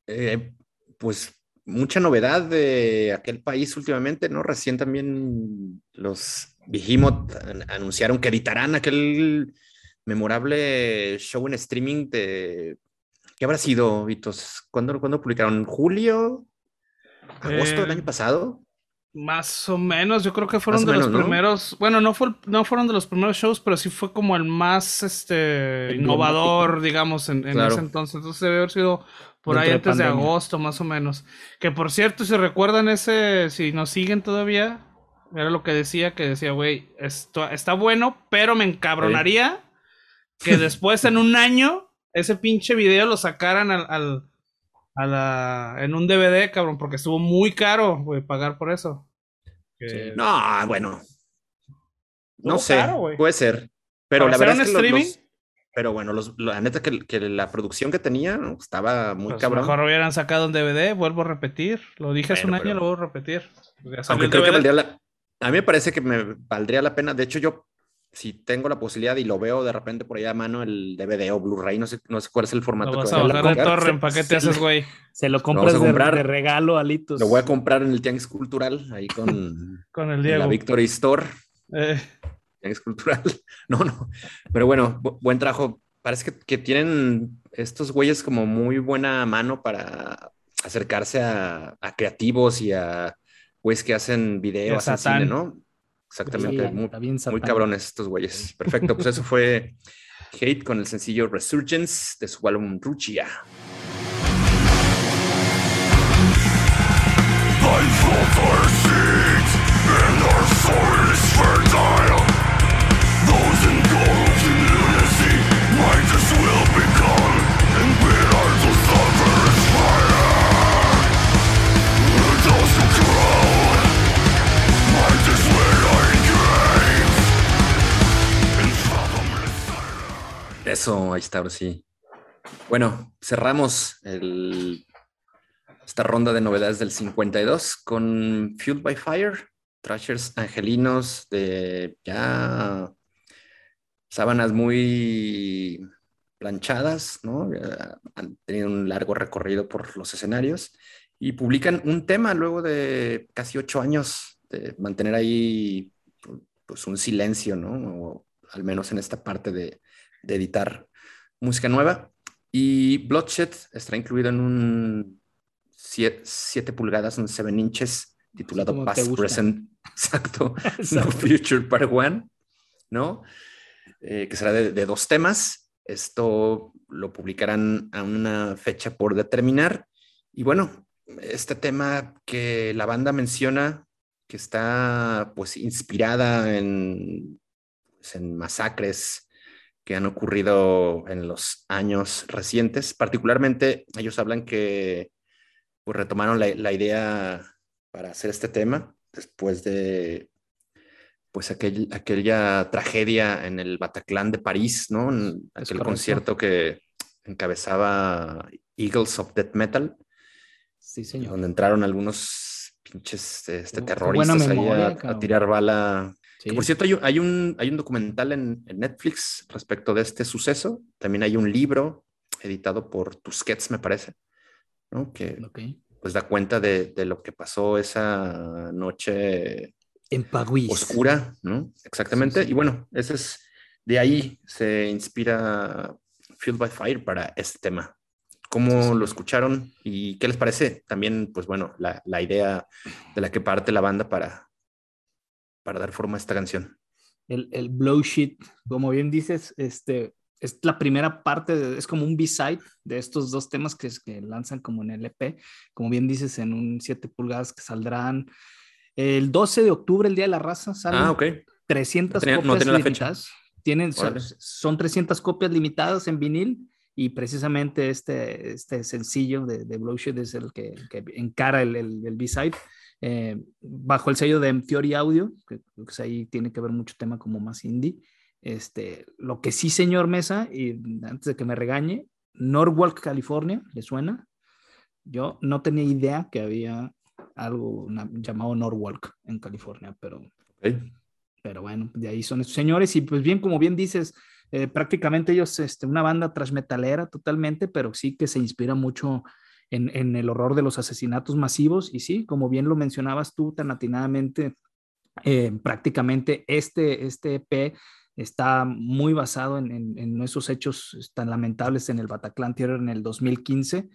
Speaker 2: Eh, pues mucha novedad de aquel país últimamente, ¿no? Recién también los Behemoth anunciaron que editarán aquel memorable show en streaming de ¿Qué habrá sido, Vitos? ¿Cuándo, ¿cuándo publicaron? ¿Julio? ¿Agosto del año eh, pasado?
Speaker 3: Más o menos, yo creo que fueron de los primeros, bueno, no, fue, no fueron de los primeros shows, pero sí fue como el más este, innovador, digamos, en, ese entonces. Entonces debe haber sido por ahí antes de agosto, más o menos. Que por cierto, si recuerdan ese, si nos siguen todavía, era lo que decía, que decía, güey, esto está bueno, pero me encabronaría que después en un año ese pinche video lo sacaran al, a la, en un DVD, cabrón, porque estuvo muy caro, güey, pagar por eso.
Speaker 2: No, bueno. No sé, puede ser. Pero la verdad es que streaming? pero bueno, la neta que, la producción que tenía estaba muy pues cabrón.
Speaker 3: Mejor hubieran sacado un DVD, vuelvo a repetir. Lo dije hace un año, lo vuelvo a repetir.
Speaker 2: Aunque creo que valdría la, a mí me parece que me valdría la pena. De hecho, yo si tengo la posibilidad y lo veo de repente por ahí a mano el DVD o Blu-ray, no sé, no sé cuál es el formato.
Speaker 3: Lo vas a bajar de torre, ¿para qué te haces, güey?
Speaker 1: Se lo compras de, de, regalo a Litos.
Speaker 2: Lo voy a comprar en el Tianguis Cultural, ahí con,
Speaker 3: con el Diego.
Speaker 2: la Victory Store. Eh. Tianguis Cultural. No, no. Pero bueno, buen trabajo. Parece que, que, tienen estos güeyes como muy buena mano para acercarse a, a creativos y a güeyes que hacen videos, hacen cine, ¿no? Exactamente, muy, muy, cabrones estos güeyes. Perfecto, pues eso fue Hate con el sencillo Resurgence de su álbum Ruchia. Eso, ahí está, ahora sí. Bueno, cerramos esta ronda de novedades del 52 con Fueled by Fire, Trashers angelinos de ya sábanas muy planchadas, ¿no? Han tenido un largo recorrido por los escenarios y publican un tema luego de casi ocho años de mantener ahí pues un silencio, ¿no? O al menos en esta parte de, de editar música nueva. Y Bloodshed está incluido en un 7 pulgadas, un 7 inches, titulado Past, Present, exacto, No Future Part One, ¿no? Eh, que será de, dos temas. Esto lo publicarán a una fecha por determinar. Y bueno, este tema que la banda menciona, que está pues inspirada en, pues, en masacres que han ocurrido en los años recientes. Particularmente, ellos hablan que pues, retomaron la, idea para hacer este tema después de pues aquella tragedia en el Bataclan de París, ¿no? En aquel concierto que encabezaba Eagles of Death Metal.
Speaker 1: Sí, señor.
Speaker 2: Donde entraron algunos pinches este, terroristas ahí a, tirar bala por cierto, hay un, hay un, documental en, Netflix respecto de este suceso. También hay un libro editado por Tusquets, me parece, ¿no? que pues da cuenta de, lo que pasó esa noche
Speaker 1: en
Speaker 2: oscura, ¿no? Exactamente. Y bueno, ese es de ahí se inspira Fueled by Fire para este tema. ¿Cómo lo escucharon y qué les parece? También, pues bueno, la, la idea de la que parte la banda para, para dar forma a esta canción.
Speaker 1: El, el Blow Shit, como bien dices, este, es la primera parte, es como un B-side de estos dos temas que, que lanzan como en el EP, como bien dices, en un 7 pulgadas que saldrán el 12 de octubre, el Día de la Raza, salen
Speaker 2: ah, ok.
Speaker 1: 300 copias limitadas. Tienen, son, 300 copias limitadas en vinil y precisamente este, este sencillo de, de Blow Shit es el que, que encara el, el, el B-side. Eh, bajo el sello de Theory Audio, que, que ahí tiene que ver mucho tema como más indie. Este, lo que sí, señor Mesa, y antes de que me regañe, Norwalk, California, ¿le suena? Yo no tenía idea que había algo llamado Norwalk en California, pero, pero bueno, de ahí son estos señores. Y pues bien, como bien dices, eh, prácticamente ellos, este, una banda transmetalera totalmente, pero sí que se inspira mucho en, el horror de los asesinatos masivos. Y sí, como bien lo mencionabas tú tan atinadamente, eh, prácticamente este, este EP está muy basado en, en, esos hechos tan lamentables en el Bataclan Theater en el 2015,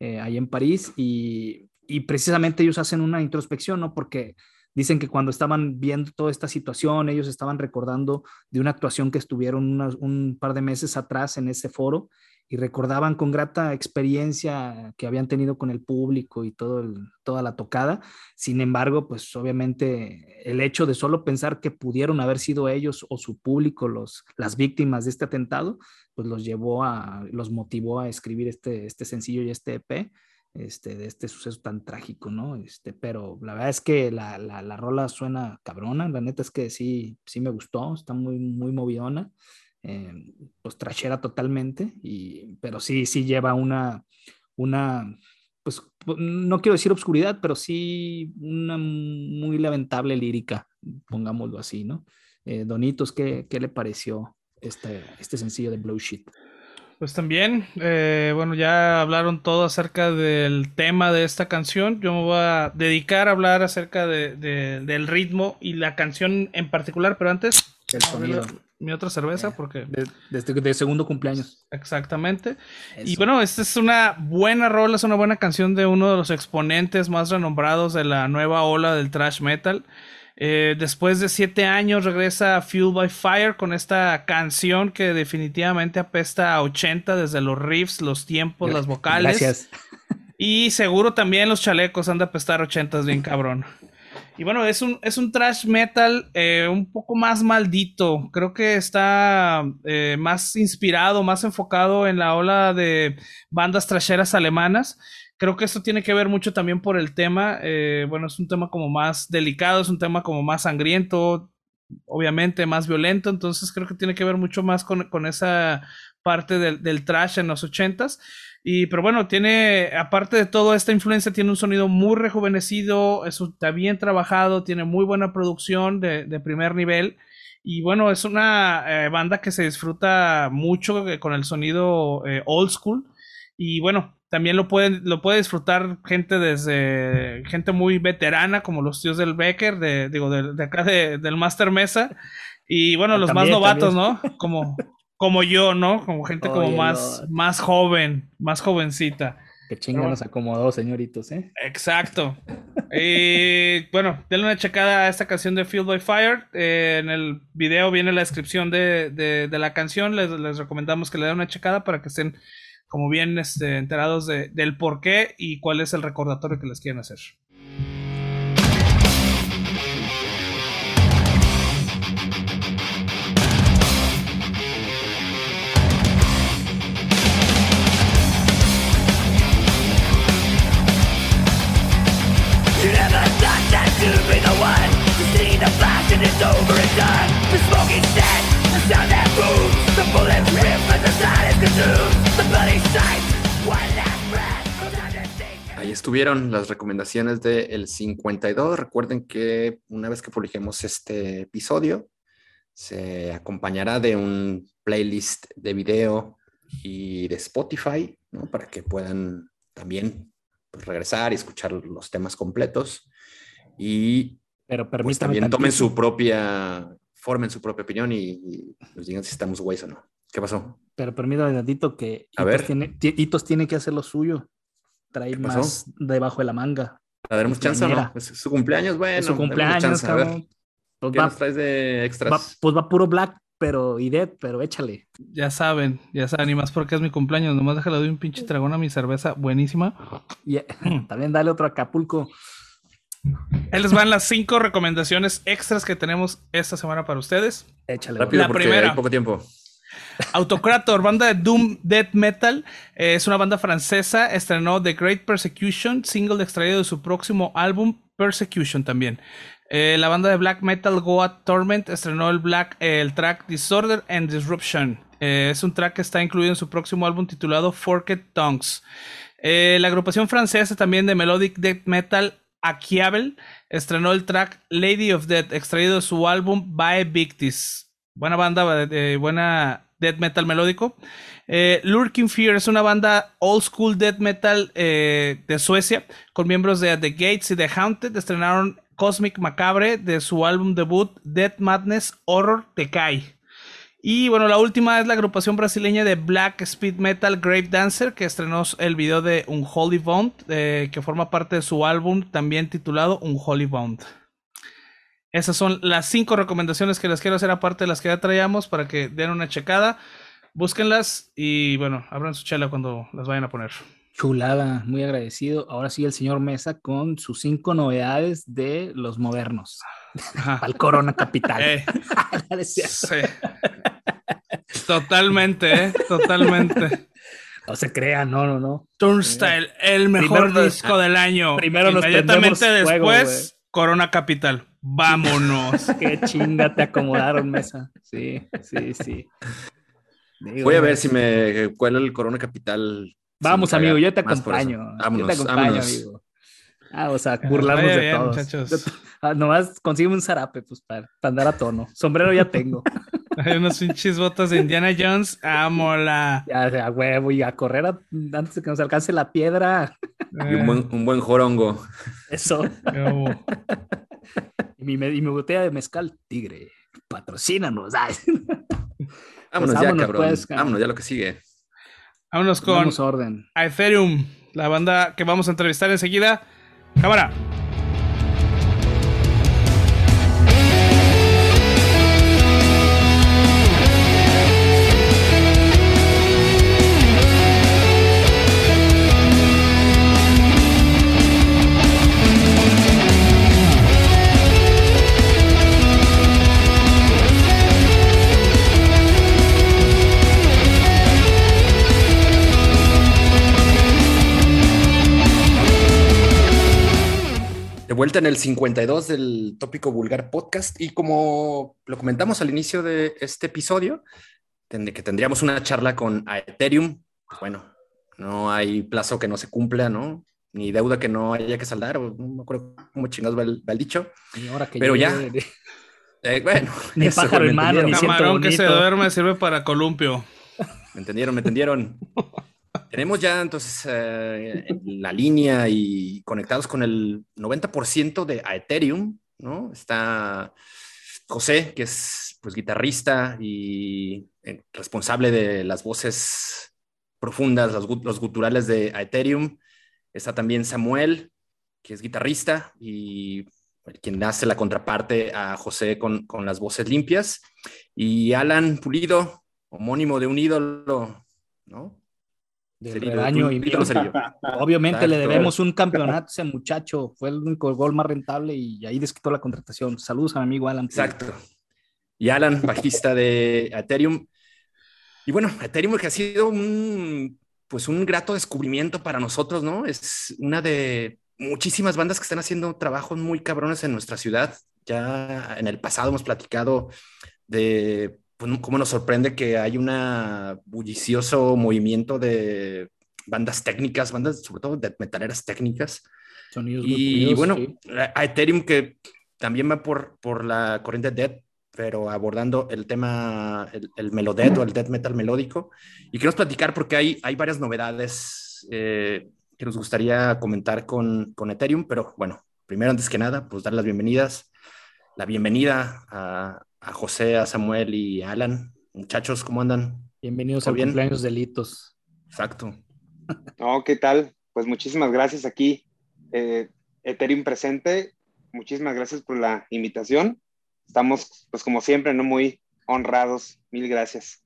Speaker 1: eh, ahí en París, y, y, precisamente ellos hacen una introspección, ¿no? Porque dicen que cuando estaban viendo toda esta situación, ellos estaban recordando de una actuación que estuvieron un par de meses atrás en ese foro y recordaban con grata experiencia que habían tenido con el público y todo toda la tocada. Sin embargo, pues obviamente el hecho de solo pensar que pudieron haber sido ellos o su público los, las víctimas de este atentado, pues los llevó a, los motivó a escribir este, este sencillo y este EP. Este, de este suceso tan trágico, ¿no? Este, pero la verdad es que la, la, rola suena cabrona, la neta es que sí, sí me gustó, está muy, muy movidona. Eh, pues trachera totalmente, y, pero sí, sí lleva una, una, pues no quiero decir obscuridad, pero sí una muy lamentable lírica, pongámoslo así, ¿no? Eh, Donitos, ¿qué, ¿qué, le pareció este, este sencillo de Blue Sheet?
Speaker 3: Pues también, eh, bueno, ya hablaron todo acerca del tema de esta canción. Yo me voy a dedicar a hablar acerca de, del ritmo y la canción en particular, pero antes, el sonido. Mi otra cerveza, porque.
Speaker 1: De, de, segundo cumpleaños.
Speaker 3: Exactamente. Y bueno, esta es una buena rola, es una buena canción de uno de los exponentes más renombrados de la nueva ola del thrash metal. Eh, después de siete años regresa Fuel by Fire con esta canción que definitivamente apesta a 80 desde los riffs, los tiempos, las vocales. Gracias. Y seguro también los chalecos han de apestar 80 bien cabrón. Y bueno, es un, es un trash metal eh, un poco más maldito. Creo que está eh, más inspirado, más enfocado en la ola de bandas trasheras alemanas creo que esto tiene que ver mucho también por el tema. Eh, bueno, es un tema como más delicado, es un tema como más sangriento, obviamente más violento, entonces creo que tiene que ver mucho más con, esa parte del, trash en los ochentas. Y, pero bueno, tiene, aparte de todo, esta influencia tiene un sonido muy rejuvenecido, está bien trabajado, tiene muy buena producción de, primer nivel. Y bueno, es una eh, banda que se disfruta mucho eh, con el sonido old school. Y bueno, también lo pueden, lo puede disfrutar gente desde gente muy veterana, como los tíos del Becker, de, digo, de, acá del Master Mesa. Y bueno, ah, los más novatos, ¿no? Como, como yo, ¿no? Como gente como más, más joven, más jovencita.
Speaker 1: Que chinga nos acomodó, señoritos, ¿eh?
Speaker 3: Exacto. y bueno, denle una checada a esta canción de Field by Fire. Eh, en el video viene la descripción de, de, la canción. Les, les recomendamos que le den una checada para que estén como bien este, enterados de, del por qué y cuál es el recordatorio que les quieren hacer.
Speaker 2: Ahí estuvieron las recomendaciones del 52. Recuerden que una vez que publiquemos este episodio, se acompañará de un playlist de video y de Spotify, Para que puedan también pues, regresar y escuchar los temas completos. Y
Speaker 1: Pero
Speaker 2: pues, también tomen su propia, formen su propia opinión y, nos digan si estamos guays o no. ¿Qué pasó?
Speaker 1: Pero permítame tantito que a ver. Tiene, tiene que hacer lo suyo. Traer más debajo de la manga.
Speaker 2: A ver, chance o no? ¿Es su cumpleaños? Bueno,
Speaker 1: es su cumpleaños, A ver.
Speaker 2: Pues ¿Qué nos traes de extras?
Speaker 1: pues va puro black, pero y dead, pero échale.
Speaker 3: Ya saben, ya saben, y más porque es mi cumpleaños. Nomás déjale doy un pinche dragón a mi cerveza buenísima.
Speaker 1: Y también dale otro Acapulco.
Speaker 3: Ahí les van las cinco recomendaciones extras que tenemos esta semana para ustedes.
Speaker 2: Échale. Rápido, la primera. Hay poco tiempo.
Speaker 3: Autocrator, banda de Doom Death Metal, eh, es una banda francesa, estrenó The Great Persecution, single extraído de su próximo álbum Persecution también. Eh, la banda de black metal Goat Torment estrenó el, black, el track Disorder and Disruption. Eh, es un track que está incluido en su próximo álbum titulado Forked Tongues. la agrupación francesa también de melodic death metal Akiabel estrenó el track Lady of Death, extraído de su álbum By Victis. Buena banda, buena death metal melódico. Eh, Lurking Fear es una banda old school death metal eh, de Suecia con miembros de The Gates y The Haunted. Estrenaron Cosmic Macabre de su álbum debut Death Madness Horror Decay. Y bueno, la última es la agrupación brasileña de Black Speed Metal Grave Dancer, que estrenó el video de Unholy Bound, eh, que forma parte de su álbum también titulado Unholy Bound. Esas son las cinco recomendaciones que les quiero hacer aparte de las que ya traíamos para que den una checada. Búsquenlas y bueno, abran su chela cuando las vayan a poner.
Speaker 1: Chulada, muy agradecido. Ahora sí el señor Mesa con sus cinco novedades de los modernos. Al Corona Capital. Eh.
Speaker 3: Totalmente, ¿eh? totalmente.
Speaker 1: No se crea, no, no, no.
Speaker 3: Turnstyle, el mejor disco del año. Primero nos Inmediatamente después, Corona Capital. vámonos.
Speaker 1: Qué chinga te acomodaron, mesa. Sí, sí, sí.
Speaker 2: Voy a ver si me cuela el Corona Capital.
Speaker 1: Vamos, amigo, yo te acompaño. Vámonos, yo te acompaño, amigo. Vamos a burlarnos de todos. Muchachos. Ah, nomás consigue un zarape, pues, para, andar a tono. Sombrero ya tengo.
Speaker 3: Hay unos pinches botas de Indiana Jones. ¡Ámola!
Speaker 1: Ya, a huevo, y a correr antes de que nos alcance la piedra.
Speaker 2: Y un buen, un buen jorongo.
Speaker 1: Eso. y, mi, y mi botella de mezcal, tigre. Patrocínanos.
Speaker 2: Vámonos pues ya, cabrón. Pues, vámonos ya lo que sigue.
Speaker 3: Vámonos con
Speaker 1: orden.
Speaker 3: Ethereum, la banda que vamos a entrevistar enseguida. Cámara.
Speaker 2: Vuelta en el 52 del Tópico Vulgar Podcast y como lo comentamos al inicio de este episodio, que tendríamos una charla con Ethereum, pues bueno, no hay plazo que no se cumpla, ¿no? Ni deuda que no haya que saldar, no me acuerdo cómo chingados va el, dicho. Pero ya, eh, bueno,
Speaker 1: ni pájaro en mano, ni
Speaker 3: camarón que se duerme sirve para columpio.
Speaker 2: Me entendieron, me entendieron. Tenemos ya entonces eh, la línea y conectados con el 90% de Ethereum, ¿no? Está José, que es pues guitarrista y eh, responsable de las voces profundas, los, guturales de Ethereum. Está también Samuel, que es guitarrista y quien hace la contraparte a José con, con las voces limpias. Y Alan Pulido, homónimo de un ídolo, ¿no?
Speaker 1: Año y Obviamente le debemos un campeonato a ese muchacho. Fue el único gol más rentable y ahí desquitó la contratación. Saludos a mi amigo Alan.
Speaker 2: Exacto. Y Alan, bajista de Ethereum. Y bueno, Ethereum que ha sido un, pues un grato descubrimiento para nosotros, ¿no? Es una de muchísimas bandas que están haciendo trabajos muy cabrones en nuestra ciudad. Ya en el pasado hemos platicado de pues, cómo nos sorprende que hay un bullicioso movimiento de bandas técnicas, bandas sobre todo de metaleras técnicas. y bueno, a Ethereum que también va por, por la corriente Dead, pero abordando el tema, el, el melodeath o el death metal melódico. Y queremos platicar porque hay, hay varias novedades eh, que nos gustaría comentar con, con Ethereum, pero bueno, primero, antes que nada, pues dar las bienvenidas, la bienvenida a, a José, a Samuel y a Alan. Muchachos, ¿cómo andan?
Speaker 1: Bienvenidos a bien? cumpleaños delitos.
Speaker 2: Exacto.
Speaker 4: No, ¿qué tal? Pues muchísimas gracias aquí. Eh, Ethereum presente. Muchísimas gracias por la invitación. Estamos, pues como siempre, no muy honrados. Mil gracias.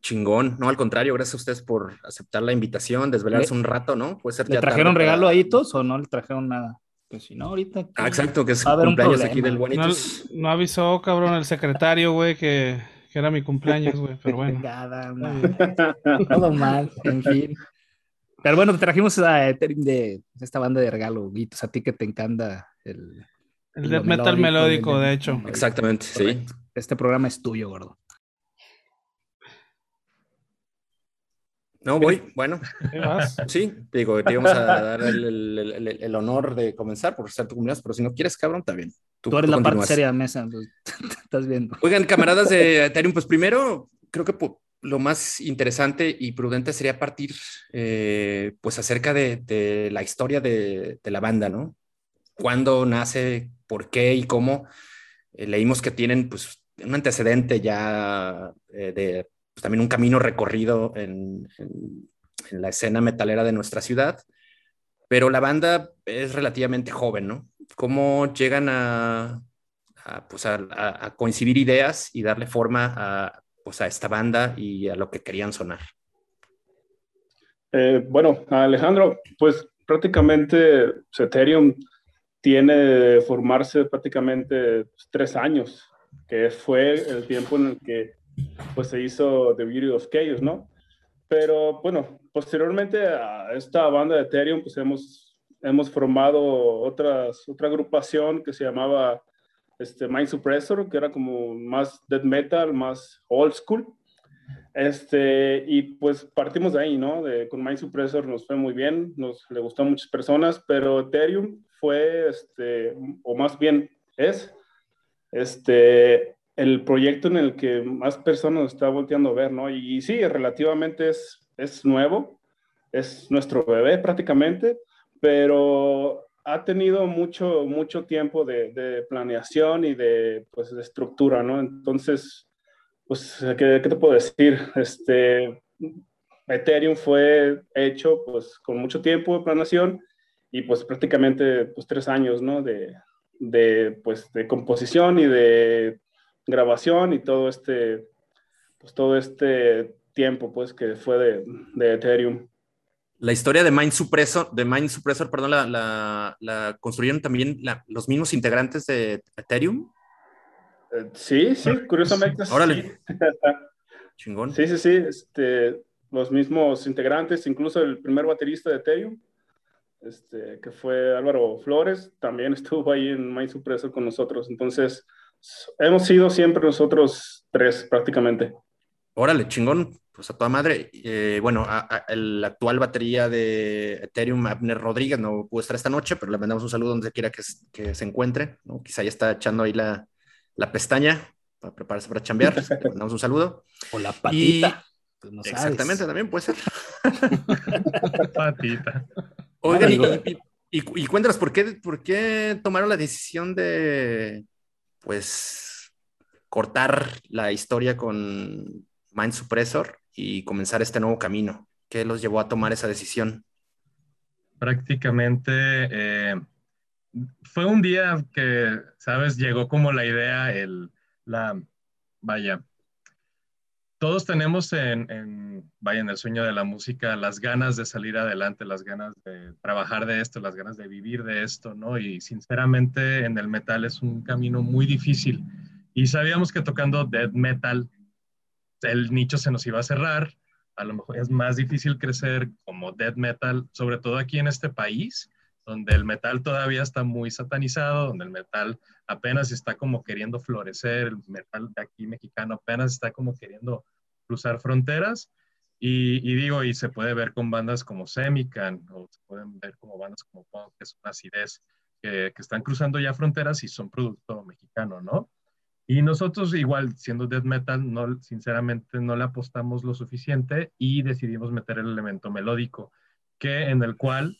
Speaker 2: Chingón, no, al contrario, gracias a ustedes por aceptar la invitación, desvelarse un rato, ¿no?
Speaker 1: Puede ser ¿Le trajeron regalo a Hitos o no le trajeron nada? Pues si no, ahorita.
Speaker 2: Ah, exacto, que es cumpleaños aquí del Bonitos.
Speaker 3: No, avisó, cabrón, el secretario, güey, que, que, era mi cumpleaños, güey, pero bueno.
Speaker 1: Todo mal, en fin. Pero bueno, te trajimos a de esta banda de regalo, Guitos, a ti que te encanta el.
Speaker 3: El, death metal melódico, de hecho.
Speaker 2: Exactamente, sí.
Speaker 1: Este programa es tuyo, gordo.
Speaker 2: No, voy, bueno. Sí, digo, te íbamos a dar el, honor de comenzar por ser tu comunidad, pero si no quieres, cabrón, está bien.
Speaker 1: Tú, eres la parte seria de mesa, pues, estás viendo.
Speaker 2: Oigan, camaradas de Ethereum, pues primero, creo que lo más interesante y prudente sería partir, eh, pues, acerca de, la historia de, la banda, ¿no? ¿Cuándo nace, por qué y cómo? Eh, leímos que tienen, pues, un antecedente ya eh, de pues, también un camino recorrido en, la escena metalera de nuestra ciudad, pero la banda es relativamente joven, ¿no? ¿Cómo llegan a, pues a, coincidir ideas y darle forma a, pues a esta banda y a lo que querían sonar?
Speaker 5: Eh, bueno, Alejandro, pues prácticamente Ethereum tiene de formarse prácticamente tres años, que fue el tiempo en el que pues se hizo The Beauty of Chaos, ¿no? Pero bueno, posteriormente a esta banda de Ethereum, pues hemos, hemos formado otras, otra agrupación que se llamaba este, Mind Suppressor, que era como más death metal, más old school. Este, y pues partimos de ahí, ¿no? Con Mind Suppressor nos fue muy bien, nos le gustó a muchas personas, pero Ethereum fue, este, o más bien es, este, el proyecto en el que más personas está volteando a ver, ¿no? Y, y sí, relativamente es, es nuevo, es nuestro bebé prácticamente, pero ha tenido mucho, mucho tiempo de, de, planeación y de, pues, de estructura, ¿no? Entonces, pues, ¿qué, ¿qué, te puedo decir? Este, Ethereum fue hecho, pues, con mucho tiempo de planeación y, pues, prácticamente, pues, tres años, ¿no? De, de, pues, de composición y de grabación y todo este, pues, todo este tiempo, pues, que fue de, de Ethereum.
Speaker 2: La historia de Mind Suppressor, de Mind Suppressor, perdón, la, la, la construyeron también la, los mismos integrantes de Ethereum.
Speaker 5: Uh, sí, sí, curiosamente.
Speaker 2: Órale.
Speaker 5: Sí.
Speaker 2: Chingón.
Speaker 5: Sí, sí, sí. Este, los mismos integrantes, incluso el primer baterista de Ethereum, este, que fue Álvaro Flores, también estuvo ahí en Mind Suppressor con nosotros. Entonces, hemos sido siempre nosotros tres prácticamente.
Speaker 2: Órale, chingón pues a toda madre. Eh, bueno, a, a, el actual batería de Ethereum, Abner Rodríguez, no pudo estar esta noche, pero le mandamos un saludo donde quiera que, que se encuentre. ¿no? Quizá ya está echando ahí la, la pestaña para prepararse para chambear. le mandamos un saludo.
Speaker 1: O la patita.
Speaker 2: Y, pues no exactamente, también puede ser.
Speaker 3: patita.
Speaker 2: Oigan, y, y, y, y, cuéntanos, ¿por qué, ¿por qué tomaron la decisión de, pues, cortar la historia con Mind Suppressor y comenzar este nuevo camino? ¿Qué los llevó a tomar esa decisión?
Speaker 6: Prácticamente eh, fue un día que, ¿sabes? Llegó como la idea, el, la, vaya, todos tenemos en, en, vaya, en el sueño de la música las ganas de salir adelante, las ganas de trabajar de esto, las ganas de vivir de esto, ¿no? Y sinceramente en el metal es un camino muy difícil. Y sabíamos que tocando death metal el nicho se nos iba a cerrar, a lo mejor es más difícil crecer como death metal, sobre todo aquí en este país, donde el metal todavía está muy satanizado, donde el metal apenas está como queriendo florecer, el metal de aquí mexicano apenas está como queriendo cruzar fronteras. Y, y digo, y se puede ver con bandas como Semican, o se pueden ver como bandas como Punk, que es una acidez, que, que están cruzando ya fronteras y son producto mexicano, ¿no? Y nosotros igual, siendo death metal, no, sinceramente no le apostamos lo suficiente y decidimos meter el elemento melódico, que en el cual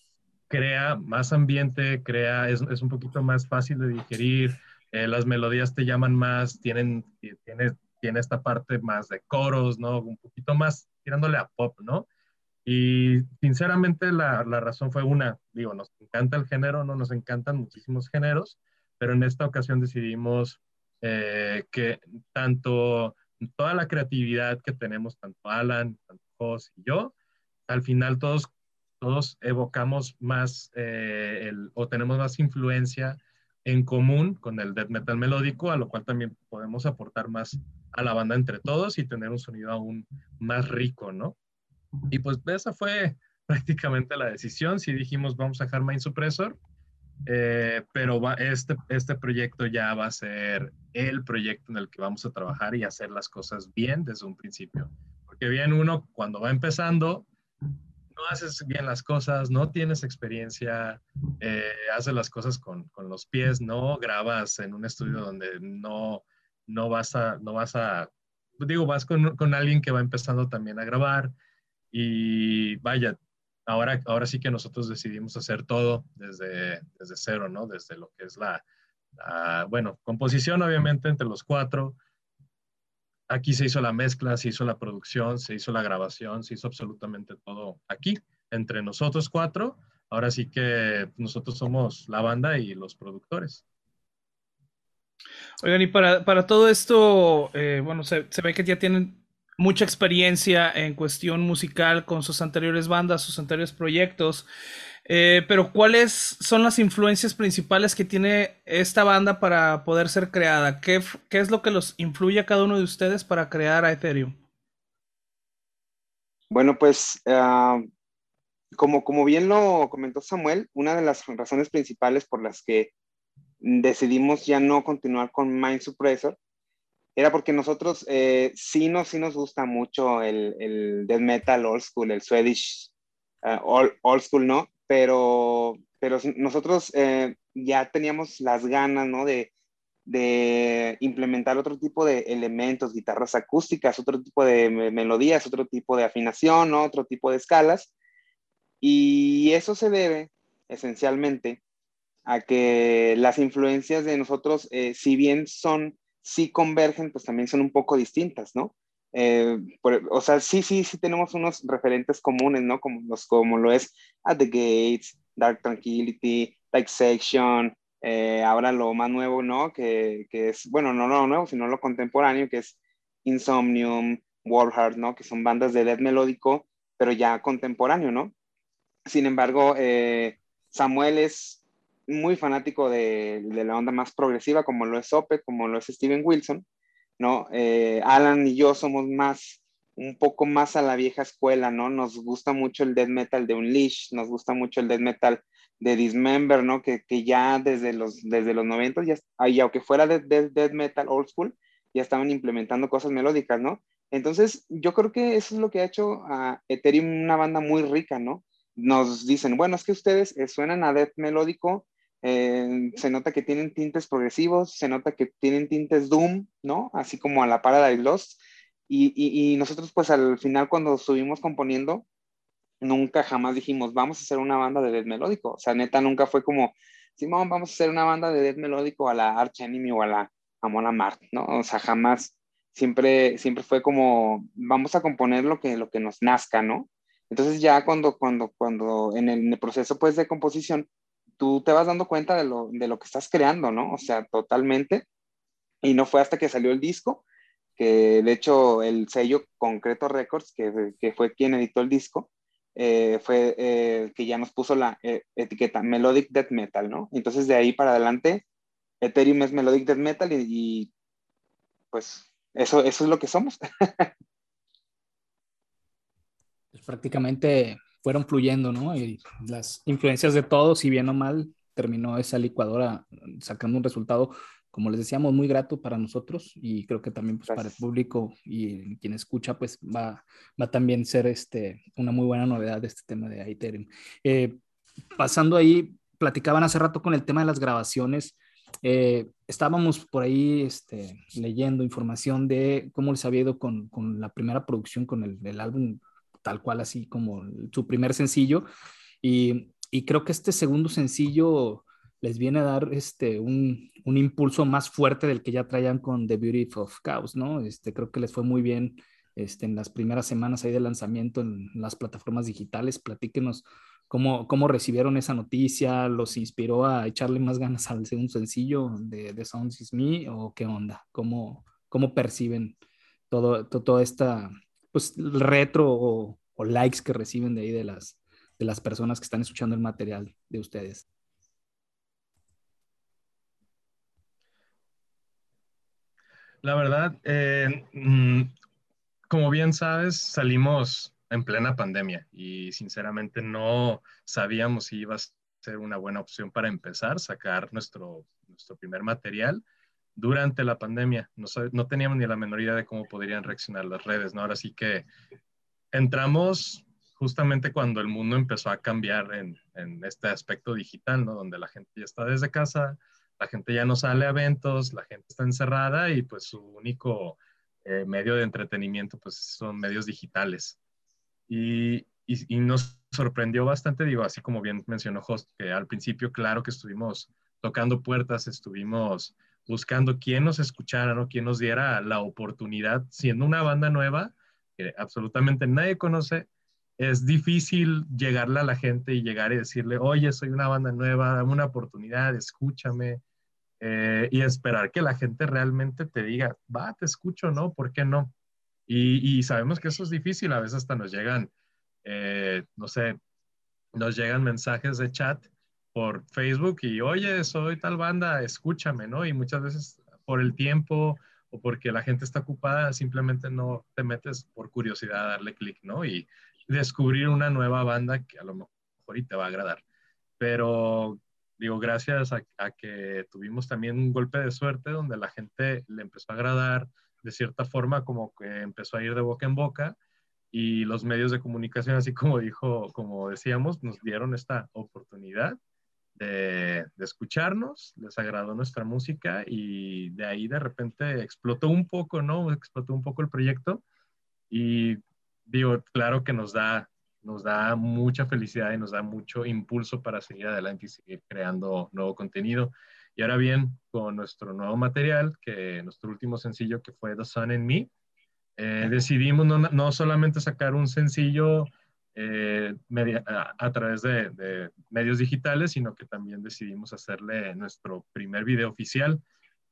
Speaker 6: crea más ambiente, crea, es, es un poquito más fácil de digerir, eh, las melodías te llaman más, tienen, tiene, tiene esta parte más de coros, ¿no? Un poquito más tirándole a pop, ¿no? Y sinceramente la, la razón fue una, digo, nos encanta el género, no nos encantan muchísimos géneros, pero en esta ocasión decidimos eh, que tanto toda la creatividad que tenemos, tanto Alan, tanto Jos y yo, al final todos, todos evocamos más eh, el, o tenemos más influencia en común con el death metal melódico, a lo cual también podemos aportar más a la banda entre todos y tener un sonido aún más rico, ¿no? Y pues esa fue prácticamente la decisión. Si dijimos vamos a dejar Mind Suppressor, eh, pero este, este proyecto ya va a ser el proyecto en el que vamos a trabajar y hacer las cosas bien desde un principio. Porque bien uno cuando va empezando, no haces bien las cosas, no tienes experiencia, eh, haces las cosas con, con, los pies, no grabas en un estudio donde no, no vas a, no vas a, digo, vas con, con alguien que va empezando también a grabar y vaya, ahora, ahora sí que nosotros decidimos hacer todo desde, desde cero, ¿no? Desde lo que es la, la, bueno, composición obviamente entre los cuatro. Aquí se hizo la mezcla, se hizo la producción, se hizo la grabación, se hizo absolutamente todo aquí, entre nosotros cuatro. Ahora sí que nosotros somos la banda y los productores.
Speaker 3: Oigan, y para, para todo esto, eh, bueno, se, se ve que ya tienen mucha experiencia en cuestión musical con sus anteriores bandas, sus anteriores proyectos. Eh, pero ¿cuáles son las influencias principales que tiene esta banda para poder ser creada? ¿Qué, qué es lo que los influye a cada uno de ustedes para crear a Ethereum?
Speaker 4: Bueno, pues uh, como, como bien lo comentó Samuel, una de las razones principales por las que decidimos ya no continuar con Mind Suppressor, era porque nosotros eh, sí, nos, sí nos gusta mucho el, el death metal old school, el Swedish uh, old, school, ¿no? Pero, pero nosotros eh, ya teníamos las ganas, ¿no? De, de implementar otro tipo de elementos, guitarras acústicas, otro tipo de melodías, otro tipo de afinación, otro tipo de escalas. Y eso se debe esencialmente a que las influencias de nosotros, eh, si bien son, sí convergen, pues también son un poco distintas, ¿no? Eh, o sea, sí, sí, sí tenemos unos referentes comunes, ¿no? Como, los, como lo es At the Gates, Dark Tranquility, Like Section, eh, ahora lo más nuevo, ¿no? Que, que, es, bueno, no lo nuevo, sino lo contemporáneo, que es Insomnium, Warheart, ¿no? Que son bandas de death melódico, pero ya contemporáneo, ¿no? Sin embargo, Samuel es muy fanático de, de, la onda más progresiva, como lo es Opeth, como lo es Steven Wilson, ¿no? Eh, Alan y yo somos más, un poco más a la vieja escuela, ¿no? Nos gusta mucho el death metal de Unleash, nos gusta mucho el death metal de Dismember, ¿no? Que, que ya desde los, desde los 90, ya, y aunque fuera de death metal old school, ya estaban implementando cosas melódicas, ¿no? Entonces, yo creo que eso es lo que ha hecho a Ethereum una banda muy rica, ¿no? Nos dicen, bueno, es que ustedes eh, suenan a death melódico, eh, se nota que tienen tintes progresivos, se nota que tienen tintes Doom, ¿no? Así como a la Paradise Lost. Y, y, nosotros, pues al final, cuando estuvimos componiendo, nunca jamás dijimos, vamos a hacer una banda de death melódico. O sea, neta, nunca fue como, Simón, vamos a hacer una banda de death melódico a la Arch Enemy o a la Amon Mart, ¿no? O sea, jamás, siempre, siempre fue como, vamos a componer lo que, lo que nos nazca, ¿no? Entonces ya cuando, cuando, cuando en el, proceso pues de composición, tú te vas dando cuenta de lo, de lo que estás creando, ¿no? O sea, totalmente. Y no fue hasta que salió el disco, que de hecho el sello Concreto Records, que, que fue quien editó el disco, eh, fue eh, que ya nos puso la eh, etiqueta Melodic Death Metal, ¿no? Entonces de ahí para adelante, Ethereum es Melodic Death Metal y, pues eso, eso es lo que somos.
Speaker 1: pues prácticamente fueron fluyendo, ¿no? Y las influencias de todos, si bien o mal, terminó esa licuadora sacando un resultado como les decíamos, muy grato para nosotros y creo que también pues, para el público y quien escucha, pues va, va también a ser este, una muy buena novedad de este tema de Ethereum. Eh, pasando ahí, platicaban hace rato con el tema de las grabaciones. Eh, estábamos por ahí este, leyendo información de cómo les había ido con, con la primera producción, con el, el, álbum tal cual, así como su primer sencillo. Y, y creo que este segundo sencillo les viene a dar este, un, un, impulso más fuerte del que ya traían con The Beauty of Chaos, ¿no? Este, creo que les fue muy bien este, en las primeras semanas ahí de lanzamiento en las plataformas digitales. Platíquenos cómo, cómo recibieron esa noticia, los inspiró a echarle más ganas al segundo sencillo de, de Sounds Is Me o qué onda, cómo, cómo perciben todo, todo, esta, pues, retro o, likes que reciben de ahí de las, de las personas que están escuchando el material de ustedes.
Speaker 6: La verdad, eh, mm, como bien sabes, salimos en plena pandemia y sinceramente no sabíamos si iba a ser una buena opción para empezar, sacar nuestro, nuestro primer material durante la pandemia. No, no teníamos ni la menor idea de cómo podrían reaccionar las redes, ¿no? Ahora sí que entramos justamente cuando el mundo empezó a cambiar en, en este aspecto digital, ¿no? Donde la gente ya está desde casa, la gente ya no sale a eventos, la gente está encerrada y pues su único eh, medio de entretenimiento pues son medios digitales. Y, y, nos sorprendió bastante, digo, así como bien mencionó Host, que al principio claro que estuvimos tocando puertas, estuvimos buscando quién nos escuchara, ¿no? quién nos diera la oportunidad, siendo una banda nueva, que absolutamente nadie conoce, es difícil llegarle a la gente y llegar y decirle, oye, soy una banda nueva, dame una oportunidad, escúchame, eh, y esperar que la gente realmente te diga, va, te escucho, ¿no? ¿Por qué no? Y, sabemos que eso es difícil, a veces hasta nos llegan, eh, no sé, nos llegan mensajes de chat por Facebook y, oye, soy tal banda, escúchame, ¿no? Y muchas veces por el tiempo o porque la gente está ocupada, simplemente no te metes por curiosidad a darle clic, ¿no? Y descubrir una nueva banda que a lo mejor te va a agradar. Pero digo, gracias a, que tuvimos también un golpe de suerte donde la gente le empezó a agradar de cierta forma, como que empezó a ir de boca en boca y los medios de comunicación, así como dijo, como decíamos, nos dieron esta oportunidad de, de, escucharnos, les agradó nuestra música y de ahí de repente explotó un poco, ¿no? Explotó un poco el proyecto y digo, claro que nos da, nos da mucha felicidad y nos da mucho impulso para seguir adelante y seguir creando nuevo contenido. Y ahora bien, con nuestro nuevo material, que nuestro último sencillo que fue The Sun and Me, eh, decidimos no, no, solamente sacar un sencillo eh, a, través de, medios digitales, sino que también decidimos hacerle nuestro primer video oficial.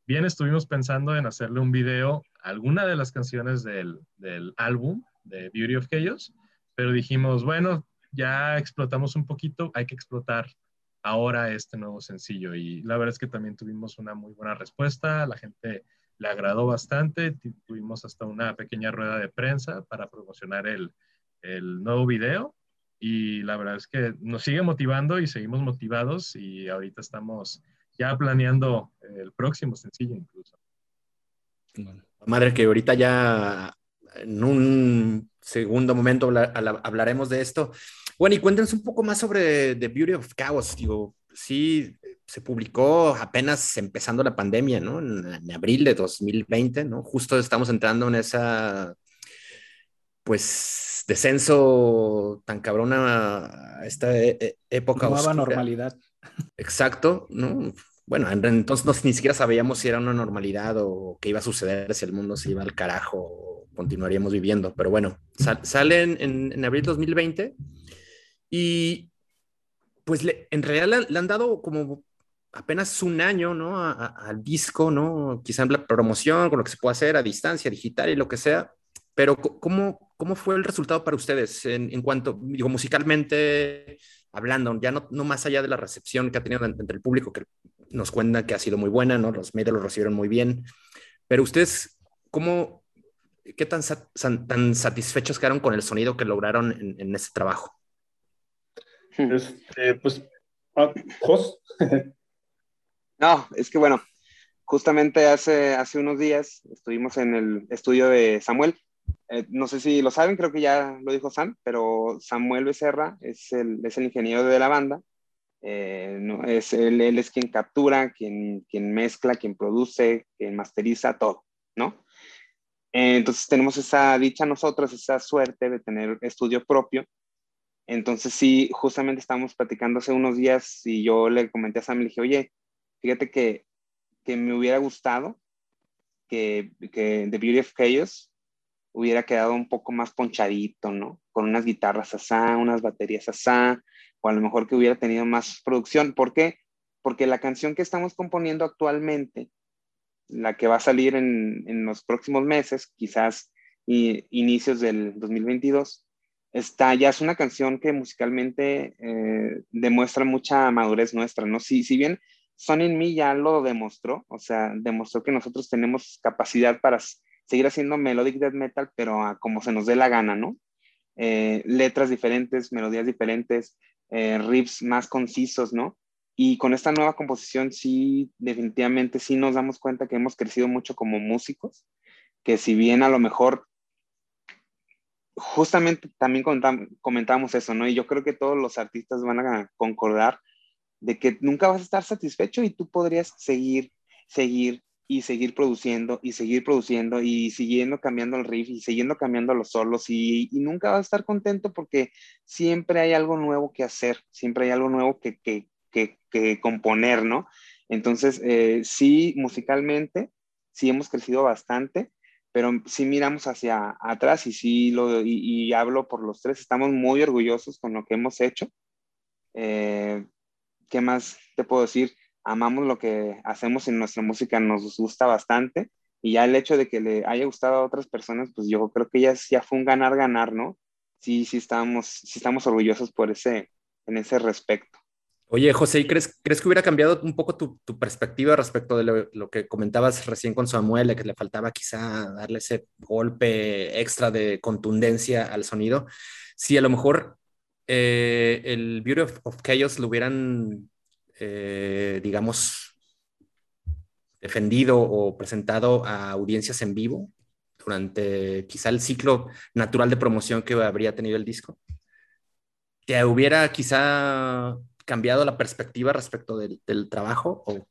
Speaker 6: Bien, estuvimos pensando en hacerle un video a alguna de las canciones del, del álbum de Beauty of Chaos, pero dijimos, bueno, ya explotamos un poquito, hay que explotar ahora este nuevo sencillo. Y la verdad es que también tuvimos una muy buena respuesta, la gente le agradó bastante, tuvimos hasta una pequeña rueda de prensa para promocionar el, el nuevo video y la verdad es que nos sigue motivando y seguimos motivados y ahorita estamos ya planeando el próximo sencillo incluso.
Speaker 2: Madre que ahorita ya en un segundo momento hablaremos de esto. Bueno, y cuéntenos un poco más sobre The Beauty of Chaos. Digo, sí, se publicó apenas empezando la pandemia, ¿no? En, en, abril de 2020, ¿no? Justo estamos entrando en esa, pues, descenso tan cabrón a esta e, e, época.
Speaker 1: Nueva normalidad.
Speaker 2: Exacto, ¿no? Bueno, entonces ni siquiera sabíamos si era una normalidad o qué iba a suceder, si el mundo se iba al carajo o continuaríamos viviendo. Pero bueno, salen en, en, abril 2020 y pues en realidad le, han dado como apenas un año, ¿no? al disco, ¿no? Quizá en la promoción, con lo que se puede hacer a distancia, digital y lo que sea. Pero ¿cómo, cómo fue el resultado para ustedes en, en cuanto, digo, musicalmente hablando, ya no, no, más allá de la recepción que ha tenido entre el público, que nos cuenta que ha sido muy buena, ¿no? Los medios lo recibieron muy bien, pero ustedes, ¿cómo, qué tan, tan satisfechos quedaron con el sonido que lograron en, en ese trabajo?
Speaker 5: Este, pues, ah, Jos.
Speaker 4: no, es que bueno, justamente hace, hace unos días estuvimos en el estudio de Samuel eh, no sé si lo saben, creo que ya lo dijo Sam, pero Samuel Becerra es el, es el ingeniero de la banda. Eh, no, es, él, es quien captura, quien, quien mezcla, quien produce, quien masteriza todo, ¿no? Eh, entonces tenemos esa dicha nosotros, esa suerte de tener estudio propio. Entonces sí, justamente estábamos platicando hace unos días y yo le comenté a Sam, le dije, oye, fíjate que, que me hubiera gustado que, que The Beauty of Chaos hubiera quedado un poco más ponchadito, ¿no? Con unas guitarras asá, unas baterías asá, o a lo mejor que hubiera tenido más producción. ¿Por qué? Porque la canción que estamos componiendo actualmente, la que va a salir en, en los próximos meses, quizás inicios del 2022, está, ya es una canción que musicalmente eh, demuestra mucha madurez nuestra, ¿no? Si, si bien Son in Me ya lo demostró, o sea, demostró que nosotros tenemos capacidad para seguir haciendo melodic death metal, pero como se nos dé la gana, ¿no? Eh, letras diferentes, melodías diferentes, eh, riffs más concisos, ¿no? Y con esta nueva composición sí, definitivamente sí nos damos cuenta que hemos crecido mucho como músicos, que si bien a lo mejor, justamente también comentamos eso, ¿no? Y yo creo que todos los artistas van a concordar de que nunca vas a estar satisfecho y tú podrías seguir, seguir, y seguir produciendo y seguir produciendo y siguiendo cambiando el riff y siguiendo cambiando los solos y, nunca vas a estar contento porque siempre hay algo nuevo que hacer, siempre hay algo nuevo que, que, que, componer, ¿no? Entonces, eh, sí, musicalmente, sí hemos crecido bastante, pero sí miramos hacia atrás y sí lo, y, hablo por los tres, estamos muy orgullosos con lo que hemos hecho. Eh, ¿Qué más te puedo decir? Amamos lo que hacemos en nuestra música, nos gusta bastante. Y ya el hecho de que le haya gustado a otras personas, pues yo creo que ya, ya fue un ganar-ganar, ¿no? Sí, sí estamos, sí estamos orgullosos por ese, en ese respecto.
Speaker 2: Oye, José, ¿y crees, crees que hubiera cambiado un poco tu, tu perspectiva respecto de lo, que comentabas recién con Samuel, que le faltaba quizá darle ese golpe extra de contundencia al sonido? Si a lo mejor eh, el Beauty of, of Chaos lo hubieran eh, digamos, defendido o presentado a audiencias en vivo durante quizá el ciclo natural de promoción que habría tenido el disco? ¿Te hubiera quizá cambiado la perspectiva respecto del, trabajo? O...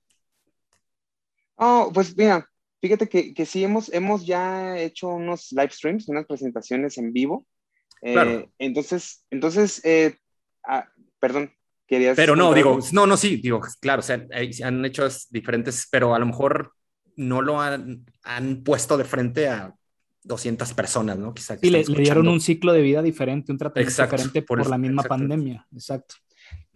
Speaker 4: Oh, pues mira, fíjate que, que, sí hemos, hemos ya hecho unos live streams, unas presentaciones en vivo. Eh, entonces, entonces eh, ah, perdón, querías...
Speaker 2: Pero no, digo, no, no, sí, digo, claro, o sea, han hecho diferentes, pero a lo mejor no lo han, han puesto de frente a 200 personas, ¿no?
Speaker 1: Quizá y le, dieron un ciclo de vida diferente, un tratamiento diferente por, la misma pandemia. Exacto.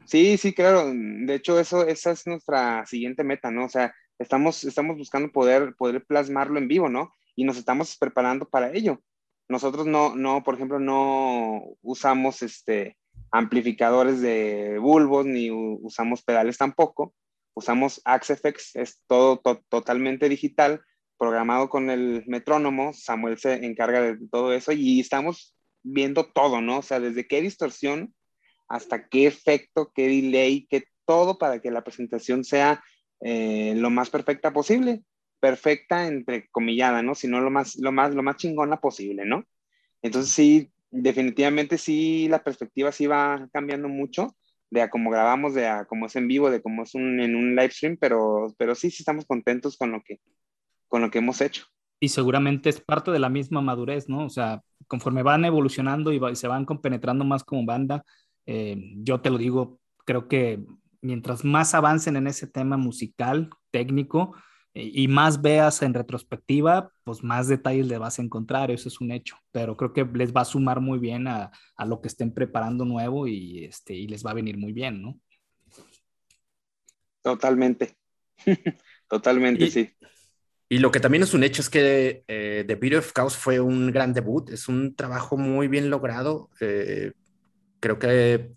Speaker 4: Sí, sí, claro. De hecho, eso, esa es nuestra siguiente meta, ¿no? O sea, estamos, estamos buscando poder, poder plasmarlo en vivo, ¿no? Y nos estamos preparando para ello. Nosotros no, no, por ejemplo, no usamos este, amplificadores de bulbos ni usamos pedales tampoco. Usamos Axefx, es todo totalmente digital programado con el metrónomo, Samuel se encarga de todo eso y estamos viendo todo, ¿no? O sea, desde qué distorsión hasta qué efecto, qué delay, qué todo para que la presentación sea eh, lo más perfecta posible. Perfecta entre comillada, ¿no? Sino lo más, lo más, lo más chingona posible, ¿no? Entonces sí, definitivamente sí, la perspectiva sí va cambiando mucho de a cómo grabamos, de a cómo es en vivo, de cómo es un, en un live stream, pero, pero sí, sí estamos contentos con lo que, con lo que hemos hecho.
Speaker 1: Y seguramente es parte de la misma madurez, ¿no? O sea, conforme van evolucionando y, se van compenetrando más como banda, eh, yo te lo digo, creo que mientras más avancen en ese tema musical, técnico, y más veas en retrospectiva, pues más detalles le vas a encontrar, eso es un hecho, pero creo que les va a sumar muy bien a, a lo que estén preparando nuevo y, este, y les va a venir muy bien, ¿no?
Speaker 4: Totalmente, totalmente, sí.
Speaker 2: Y lo que también es un hecho es que eh, The Beauty of Chaos fue un gran debut, es un trabajo muy bien logrado. Eh, creo que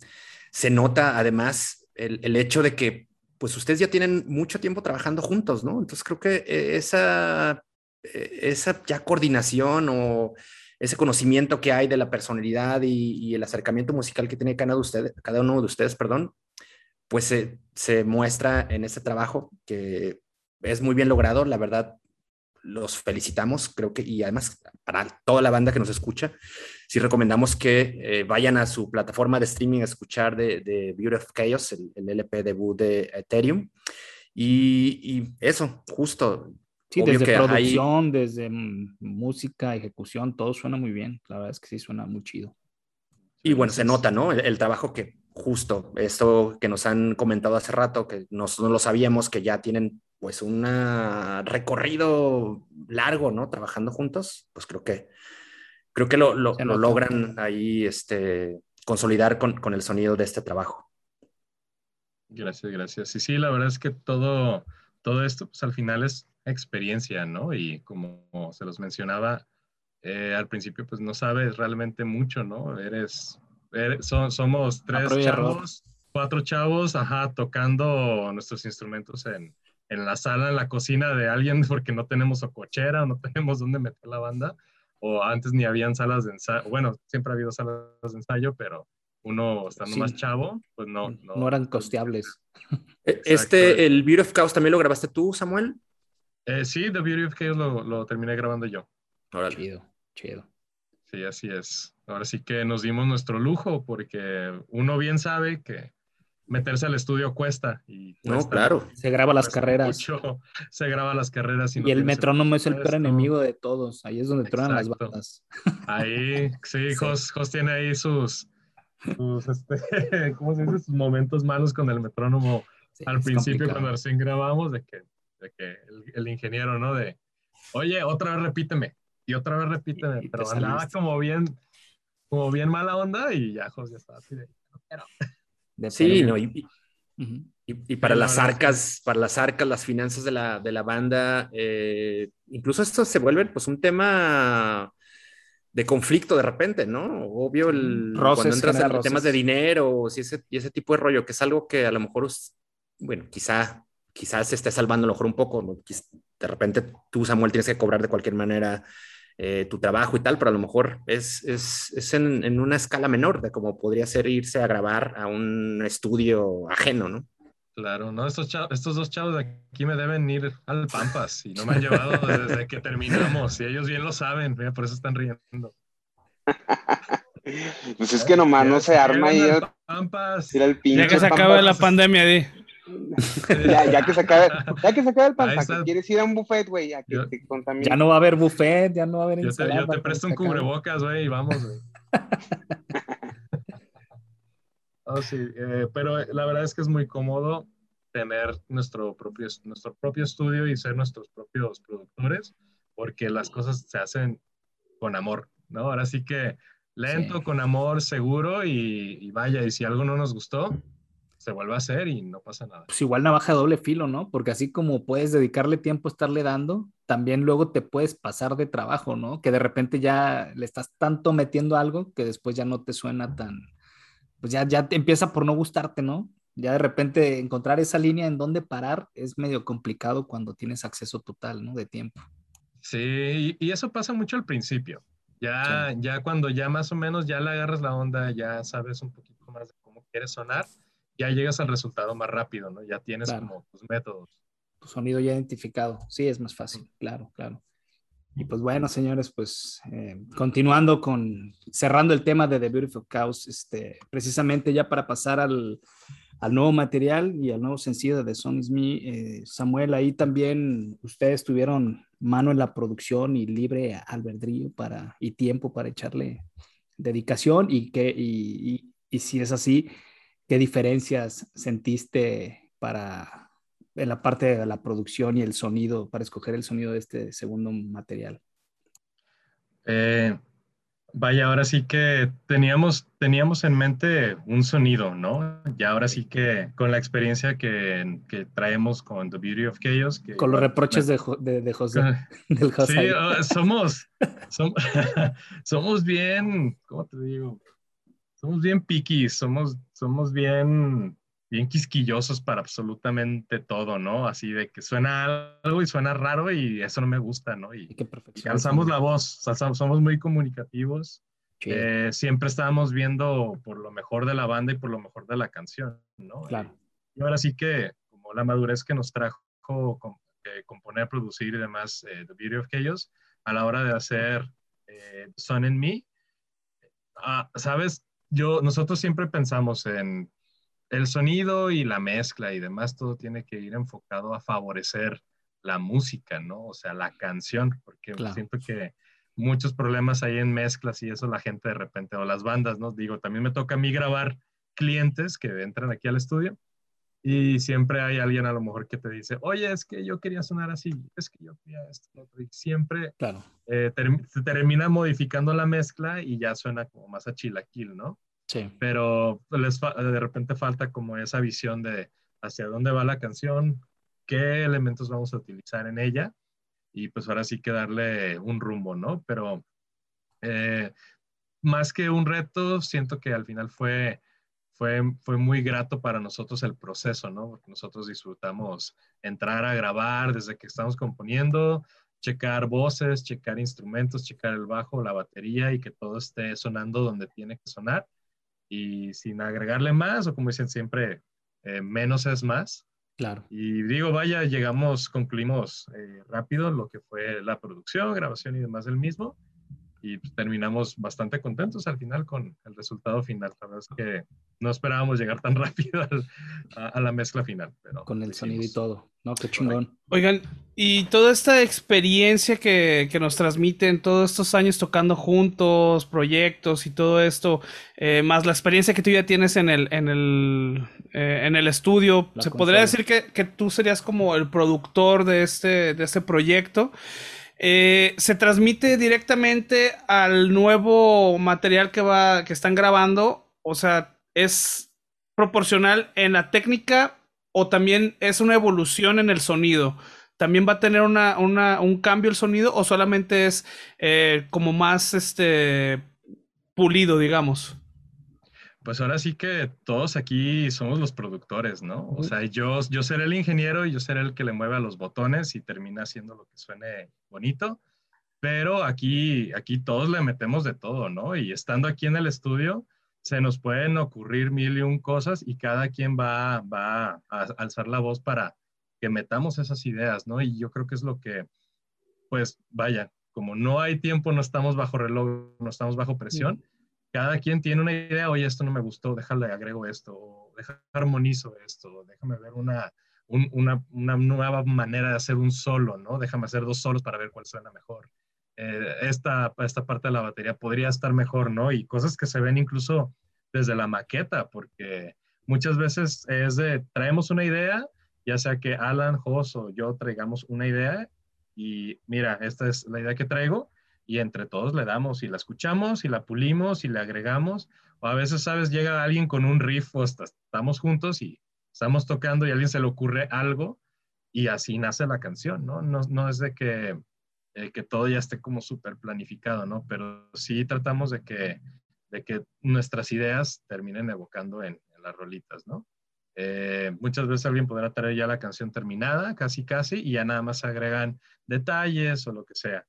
Speaker 2: se nota además el, el, hecho de que pues ustedes ya tienen mucho tiempo trabajando juntos, ¿no? Entonces creo que eh, esa, esa ya coordinación o ese conocimiento que hay de la personalidad y, y el acercamiento musical que tiene cada de ustedes, cada uno de ustedes perdón, pues se, se muestra en ese trabajo que es muy bien logrado, la verdad, los felicitamos, creo que, y además para toda la banda que nos escucha, sí recomendamos que eh, vayan a su plataforma de streaming a escuchar de, de Beauty of Chaos, el, LP debut de Ethereum. Y, eso, justo.
Speaker 1: Sí, desde producción, desde música, ejecución, todo suena muy bien. La verdad es que sí suena muy chido.
Speaker 2: Y bueno, se nota, ¿no? El, trabajo que justo, esto que nos han comentado hace rato, que nosotros no lo sabíamos, que ya tienen pues un recorrido largo, ¿no? Trabajando juntos, pues creo que, creo que lo, lo, logran ahí este, consolidar con, con, el sonido de este trabajo.
Speaker 6: Gracias, gracias. Sí, sí, la verdad es que todo, todo esto, pues al final es experiencia, ¿no? Y como se los mencionaba eh, al principio, pues no sabes realmente mucho, ¿no? Eres, somos tres chavos, cuatro chavos, ajá, tocando nuestros instrumentos en, en la sala, en la cocina de alguien porque no tenemos o cochera, no tenemos dónde meter la banda, o antes ni habían salas de ensayo, bueno, siempre ha habido salas de ensayo, pero uno estando más chavo, pues no,
Speaker 1: no. eran costeables.
Speaker 2: E, este, el Beauty of Chaos, ¿también lo grabaste tú, Samuel?
Speaker 6: Eh, sí, The Beauty of Chaos lo, lo terminé grabando yo.
Speaker 1: Ahora Chido, chido.
Speaker 6: Sí, así es. Ahora sí que nos dimos nuestro lujo porque uno bien sabe que meterse al estudio cuesta. Y
Speaker 2: no, claro.
Speaker 1: Se graba las carreras.
Speaker 6: se graba las carreras.
Speaker 1: Y, el metrónomo es el peor enemigo de todos. Ahí es donde tronan las bandas.
Speaker 6: Ahí, sí, Jos, tiene ahí sus, sus este, ¿cómo se dice? Sus momentos malos con el metrónomo al principio cuando recién grabamos, de que, de que el, ingeniero, ¿no? De, oye, otra vez repíteme. Y otra vez repíteme. pero andaba como bien, como bien mala onda y ya Jos ya estaba así de, no quiero
Speaker 2: sí, no, y, y, para las arcas, para las arcas, las finanzas de la, de la banda, eh, incluso esto se vuelve pues un tema de conflicto de repente, ¿no? Obvio, el, cuando entras en temas de dinero y ese, y ese tipo de rollo, que es algo que a lo mejor, bueno, quizá, quizás se esté salvando a lo mejor un poco, de repente tú, Samuel, tienes que cobrar de cualquier manera eh, tu trabajo y tal, pero a lo mejor es, es, es en, en, una escala menor de como podría ser irse a grabar a un estudio ajeno, ¿no?
Speaker 6: Claro, no, estos, estos dos chavos de aquí me deben ir al Pampas y no me han llevado desde que terminamos y ellos bien lo saben, por eso están riendo.
Speaker 4: Pues es que nomás no se arma y
Speaker 3: ya que se acabe la pandemia, di.
Speaker 4: Ya, que se acabe, ya que se acabe el Pampas, quieres ir a un buffet, güey, ya que te
Speaker 1: Ya no va a haber buffet, ya no va a haber
Speaker 6: Yo te, yo te presto un cubrebocas, güey, y vamos, güey. Oh, sí, eh, pero la verdad es que es muy cómodo tener nuestro propio, nuestro propio estudio y ser nuestros propios productores, porque las cosas se hacen con amor, ¿no? Ahora sí que lento, con amor, seguro y, vaya, y si algo no nos gustó, se vuelve a hacer y no pasa nada.
Speaker 1: Pues igual navaja doble filo, ¿no? Porque así como puedes dedicarle tiempo a estarle dando, también luego te puedes pasar de trabajo, ¿no? Que de repente ya le estás tanto metiendo algo que después ya no te suena tan, pues ya, ya empieza por no gustarte, ¿no? Ya de repente encontrar esa línea en donde parar es medio complicado cuando tienes acceso total, ¿no? De tiempo.
Speaker 6: Sí, y, eso pasa mucho al principio. Ya, ya cuando ya más o menos ya le agarras la onda, ya sabes un poquito más de cómo quieres sonar, ya llegas al resultado más rápido, ¿no? Ya tienes como tus métodos.
Speaker 1: Tu sonido ya identificado. Sí, es más fácil, claro, claro. Y pues bueno, señores, pues eh, continuando con, cerrando el tema de The Beautiful Chaos, este, precisamente ya para pasar al, al nuevo material y al nuevo sencillo de The Song Is Me, eh, Samuel, ahí también ustedes tuvieron mano en la producción y libre albedrío para, y tiempo para echarle dedicación y, que, y, y si es así, ¿qué diferencias sentiste para en la parte de la producción y el sonido, para escoger el sonido de este segundo material?
Speaker 6: Eh, vaya, ahora sí que teníamos, teníamos en mente un sonido, ¿no? Y ahora sí que con la experiencia que, que traemos con The Beauty of Chaos. Que,
Speaker 1: con los reproches de, de, José. Del
Speaker 6: José. Sí, ah, somos, somos, somos bien, ¿cómo te digo? Somos bien piquis, somos, somos bien bien quisquillosos para absolutamente todo, ¿no? Así de que suena algo y suena raro y eso no me gusta, ¿no? Y, y alzamos la voz, somos muy comunicativos. Eh, siempre estábamos viendo por lo mejor de la banda y por lo mejor de la canción, ¿no?
Speaker 1: Claro.
Speaker 6: Y, ahora sí que, como la madurez que nos trajo componer, producir y demás eh, The Beauty of Chaos, a la hora de hacer eh, Son en Me, ah, ¿sabes? Yo, nosotros siempre pensamos en el sonido y la mezcla y demás, todo tiene que ir enfocado a favorecer la música, ¿no? O sea, la canción, porque siento que muchos problemas hay en mezclas y eso la gente de repente, o las bandas, ¿no? Digo, también me toca a mí grabar clientes que entran aquí al estudio y siempre hay alguien a lo mejor que te dice, oye, es que yo quería sonar así, es que yo quería esto, y siempre
Speaker 1: claro.
Speaker 6: Eh, se termina modificando la mezcla y ya suena como más a chilaquil, ¿no?
Speaker 1: Sí.
Speaker 6: Pero les de repente falta como esa visión de hacia dónde va la canción, qué elementos vamos a utilizar en ella y pues ahora sí que darle un rumbo, ¿no? Pero eh, más que un reto, siento que al final fue, fue, fue muy grato para nosotros el proceso, ¿no? Porque nosotros disfrutamos entrar a grabar desde que estamos componiendo, checar voces, checar instrumentos, checar el bajo, la batería y que todo esté sonando donde tiene que sonar y sin agregarle más, o como dicen siempre, eh, menos es más.
Speaker 1: Claro.
Speaker 6: Y digo, vaya, llegamos, concluimos eh, rápido lo que fue la producción, grabación y demás del mismo y pues, terminamos bastante contentos al final con el resultado final. La verdad es que no esperábamos llegar tan rápido a, la mezcla final. Pero
Speaker 1: con el sonido y todo, ¿no? Qué chingón.
Speaker 3: Oigan, y toda esta experiencia que, que, nos transmiten todos estos años tocando juntos, proyectos y todo esto, eh, más la experiencia que tú ya tienes en el, en el, eh, en el estudio, ¿se podría decir que, que, tú serías como el productor de este, de este proyecto? Eh, se transmite directamente al nuevo material que va, que están grabando. O sea, es proporcional en la técnica o también es una evolución en el sonido. ¿También va a tener un cambio el sonido o solamente es eh, como más este pulido, digamos?
Speaker 6: Pues ahora sí que todos aquí somos los productores, ¿no? O sea, yo, yo seré el ingeniero y yo seré el que le mueve a los botones y termina haciendo lo que suene bonito, pero aquí, aquí todos le metemos de todo, ¿no? Y estando aquí en el estudio, se nos pueden ocurrir mil y un cosas y cada quien va, va a alzar la voz para que metamos esas ideas, ¿no? Y yo creo que es lo que, pues, vaya, como no hay tiempo, no estamos bajo reloj, no estamos bajo presión, cada quien tiene una idea, oye, esto no me gustó, déjale, agrego esto, o déjame armonizo esto, déjame ver una, una, una, nueva manera de hacer un solo, ¿no? Déjame hacer dos solos para ver cuál suena mejor. Eh, esta, esta parte de la batería podría estar mejor, ¿no? Y cosas que se ven incluso desde la maqueta, porque muchas veces es de, traemos una idea, ya sea que Alan, Jos o yo traigamos una idea y mira, esta es la idea que traigo y entre todos le damos y la escuchamos y la pulimos y le agregamos. O a veces, sabes, llega alguien con un riff o estamos juntos y estamos tocando y a alguien se le ocurre algo y así nace la canción, ¿no? No, no es de que, eh, que todo ya esté como súper planificado, ¿no? Pero sí tratamos de que, de que nuestras ideas terminen evocando en, en las rolitas, ¿no? Eh, muchas veces alguien podrá traer ya la canción terminada, casi casi, y ya nada más agregan detalles o lo que sea.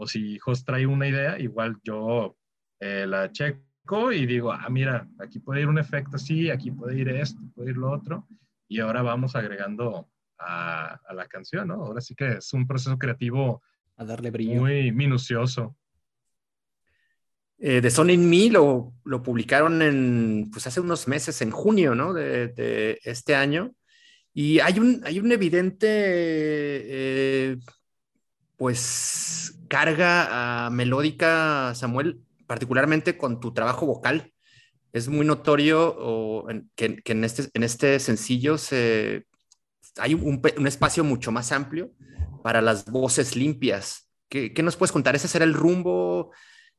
Speaker 6: O si Jos trae una idea, igual yo eh, la checo y digo, ah, mira, aquí puede ir un efecto así, aquí puede ir esto, puede ir lo otro, y ahora vamos agregando a, a la canción, ¿no? Ahora sí que es un proceso creativo
Speaker 1: a darle brillo.
Speaker 6: muy minucioso.
Speaker 2: Eh, de Son in Me lo, lo, publicaron en, pues hace unos meses, en junio, ¿no? De, de este año. Y hay un, hay un evidente, eh, pues, carga melódica, Samuel, particularmente con tu trabajo vocal. Es muy notorio o, que, en, este, en este sencillo se, hay un, espacio mucho más amplio para las voces limpias. ¿Qué, qué nos puedes contar? ¿Ese será el rumbo?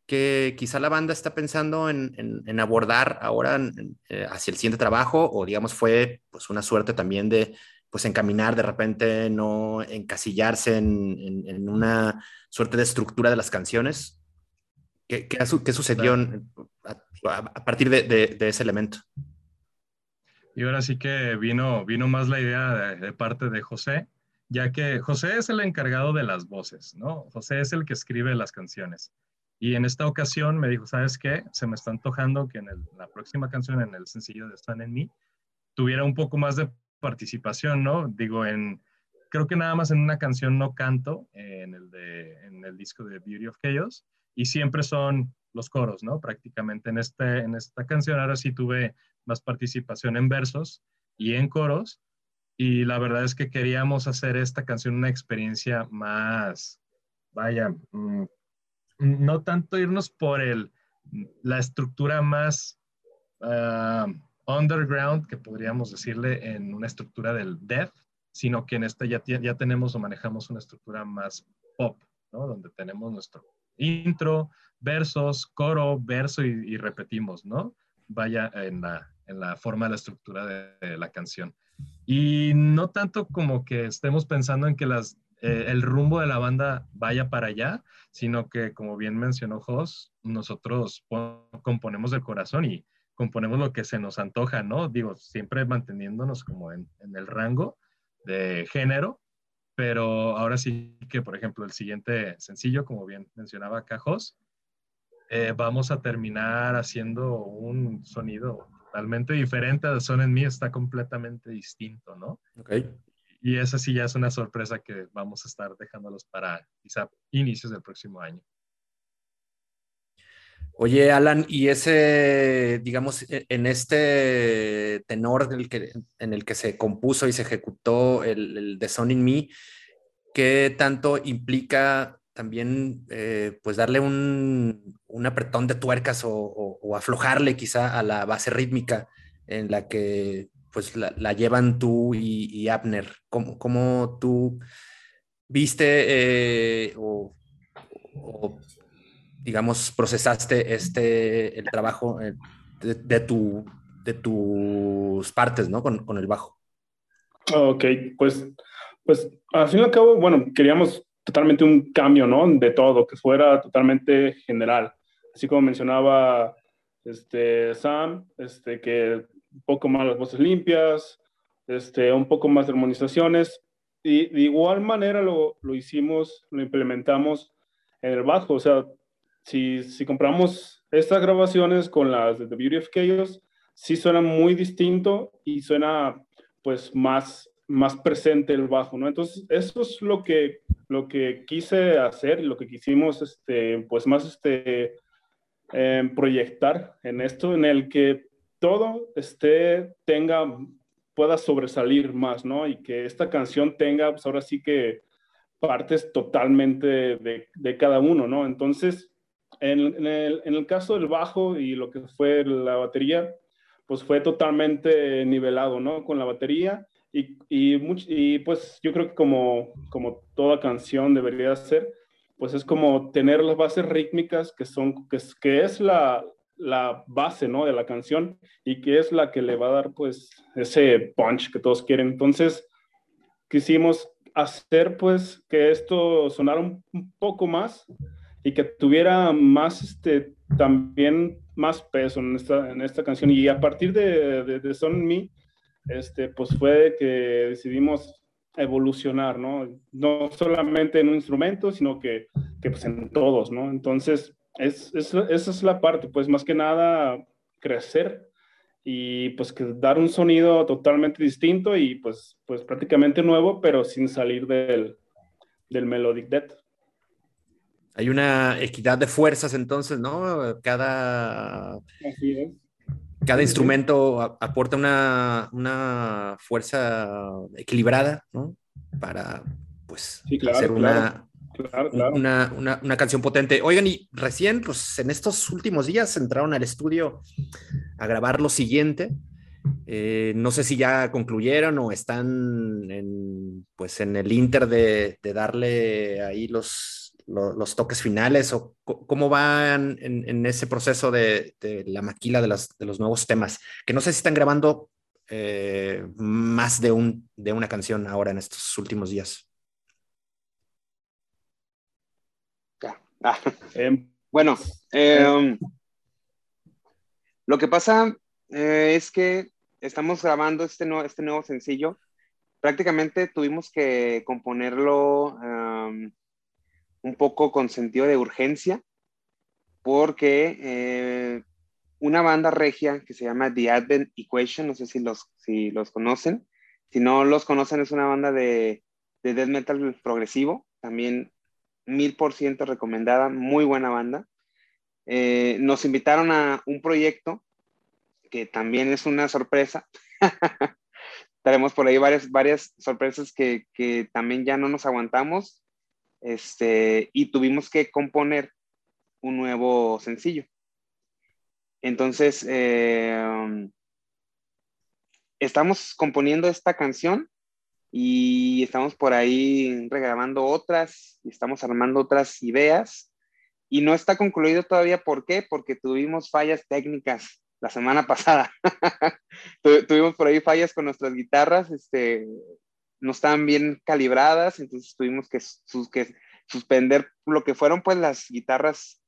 Speaker 2: que quizá la banda está pensando en, en, abordar ahora eh, hacia el siguiente trabajo o digamos fue pues una suerte también de pues encaminar de repente, no encasillarse en, en una suerte de estructura de las canciones? ¿Qué, qué, qué sucedió a, a, partir de, de, de, ese elemento?
Speaker 6: Y ahora sí que vino, vino más la idea de, de parte de José, ya que José es el encargado de las voces, ¿no? José es el que escribe las canciones. Y en esta ocasión me dijo, ¿sabes qué? Se me está antojando que en el, la próxima canción, en el sencillo de Stan en mí, tuviera un poco más de participación, ¿no? Digo, en, creo que nada más en una canción no canto, en el, de, en el disco de Beauty of Chaos, y siempre son los coros, ¿no? Prácticamente en, este, en esta canción ahora sí tuve más participación en versos y en coros, y la verdad es que queríamos hacer esta canción una experiencia más, vaya, mmm, no tanto irnos por el, la estructura más uh, underground, que podríamos decirle en una estructura del death, sino que en esta ya, ya tenemos o manejamos una estructura más pop, ¿no? Donde tenemos nuestro intro, versos, coro, verso y, repetimos, ¿no? Vaya en la, en la forma de la estructura de, la canción. Y no tanto como que estemos pensando en que eh, el rumbo de la banda vaya para allá, sino que, como bien mencionó Jos, nosotros componemos del corazón y componemos lo que se nos antoja, ¿no? Digo, siempre manteniéndonos como en, en el rango de género, pero ahora sí que, por ejemplo, el siguiente sencillo, como bien mencionaba Cajos, eh, vamos a terminar haciendo un sonido totalmente diferente de Son en mí, está completamente distinto, ¿no?
Speaker 2: Ok
Speaker 6: y esa sí ya es una sorpresa que vamos a estar dejándolos para quizá inicios del próximo año.
Speaker 2: Oye, Alan, y ese, digamos, e, en este tenor en el que, en el que se compuso y se ejecutó el, The Son in Me, ¿qué tanto implica también, eh, pues, darle un, apretón de tuercas o, aflojarle quizá a la base rítmica en la que pues la, llevan tú y, Abner. ¿Cómo, ¿Cómo, tú viste eh, o, digamos, procesaste este, el trabajo eh, de, de, tu, de tus partes, ¿no? Con, con, el bajo.
Speaker 5: Ok, pues, pues al fin y al cabo, bueno, queríamos totalmente un cambio, ¿no? De todo, que fuera totalmente general. Así como mencionaba este, Sam, este, que un poco más las voces limpias, este, un poco más de armonizaciones. Y de igual manera lo, lo hicimos, lo implementamos en el bajo. O sea, si, si compramos estas grabaciones con las de The Beauty of Chaos sí suenan muy distinto y suena pues más, más presente el bajo, ¿no? Entonces, eso es lo que, lo que quise hacer, lo que quisimos, este, pues más, este, em, proyectar en esto, en el que todo esté, tenga, pueda sobresalir más, ¿no? Y que esta canción tenga, pues ahora sí que partes totalmente de, de cada uno, ¿no? Entonces, en, el, en, el, caso del bajo y lo que fue la batería, pues fue totalmente nivelado, ¿no? Con la batería y, y, y pues yo creo que como, como toda canción debería ser, pues es como tener las bases rítmicas que son, que es, que es la, la base, ¿no? De la canción y que es la que le va a dar, pues, ese punch que todos quieren. Entonces, quisimos hacer, pues, que esto sonara un, un poco más y que tuviera más, este, también más peso en esta, en esta canción. Y a partir de, de, de Son Me, este, pues fue que decidimos evolucionar, ¿no? No solamente en un instrumento, sino que, que pues en todos, ¿no? Entonces, es, es, esa es la parte, pues más que nada crecer y pues que dar un sonido totalmente distinto y pues, pues prácticamente nuevo, pero sin salir del, del Melodic Death.
Speaker 2: Hay una equidad de fuerzas entonces, ¿no? Cada, cada instrumento aporta una, una, fuerza equilibrada, ¿no? Para, pues, hacer una, Una, una, una, canción potente. Oigan, y recién, pues en estos últimos días entraron al estudio a grabar lo siguiente. Eh, no sé si ya concluyeron o están en, pues en el inter de, de darle ahí los, los toques finales o cómo van en, ese proceso de, la maquila de, los nuevos temas? Que no sé si están grabando eh, más de, un, de una canción ahora en estos últimos días.
Speaker 4: Ah, em, bueno, em, lo que pasa eh, es que estamos grabando este, este nuevo sencillo. Prácticamente tuvimos que componerlo un poco con sentido de urgencia, porque eh, una banda regia que se llama The Advent Equation, no sé si los, si los conocen, si no los conocen es una banda de, de death metal progresivo, también mil por ciento recomendada, muy buena banda. Eh, nos invitaron a un proyecto que también es una sorpresa. Tenemos por ahí varias, varias sorpresas que, que, también ya no nos aguantamos este, y tuvimos que componer un nuevo sencillo. Entonces, eh, estamos componiendo esta canción y estamos por ahí regrabando otras y estamos armando otras ideas y no está concluido todavía. ¿Por qué? Porque tuvimos fallas técnicas la semana pasada. tuvimos por ahí fallas con nuestras guitarras, este, no estaban bien calibradas, entonces tuvimos que, que suspender lo que fueron pues las guitarras,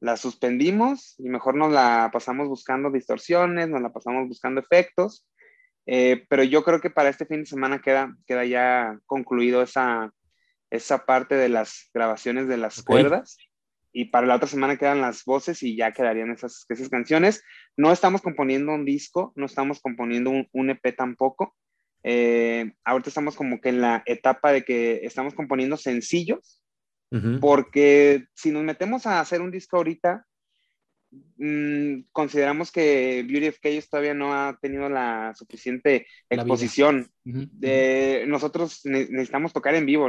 Speaker 4: las suspendimos y mejor nos la pasamos buscando distorsiones, nos la pasamos buscando efectos, eh, pero yo creo que para este fin de semana queda, queda ya concluido esa, esa parte de las grabaciones de las cuerdas y para la otra semana quedan las voces y ya quedarían esas, esas canciones. No estamos componiendo un disco, no estamos componiendo un, un EP tampoco. Eh, ahorita estamos como que en la etapa de que estamos componiendo sencillos, porque si nos metemos a hacer un disco ahorita, mm, consideramos que Beauty of Chaos todavía no ha tenido la suficiente exposición. de, nosotros necesitamos tocar en vivo,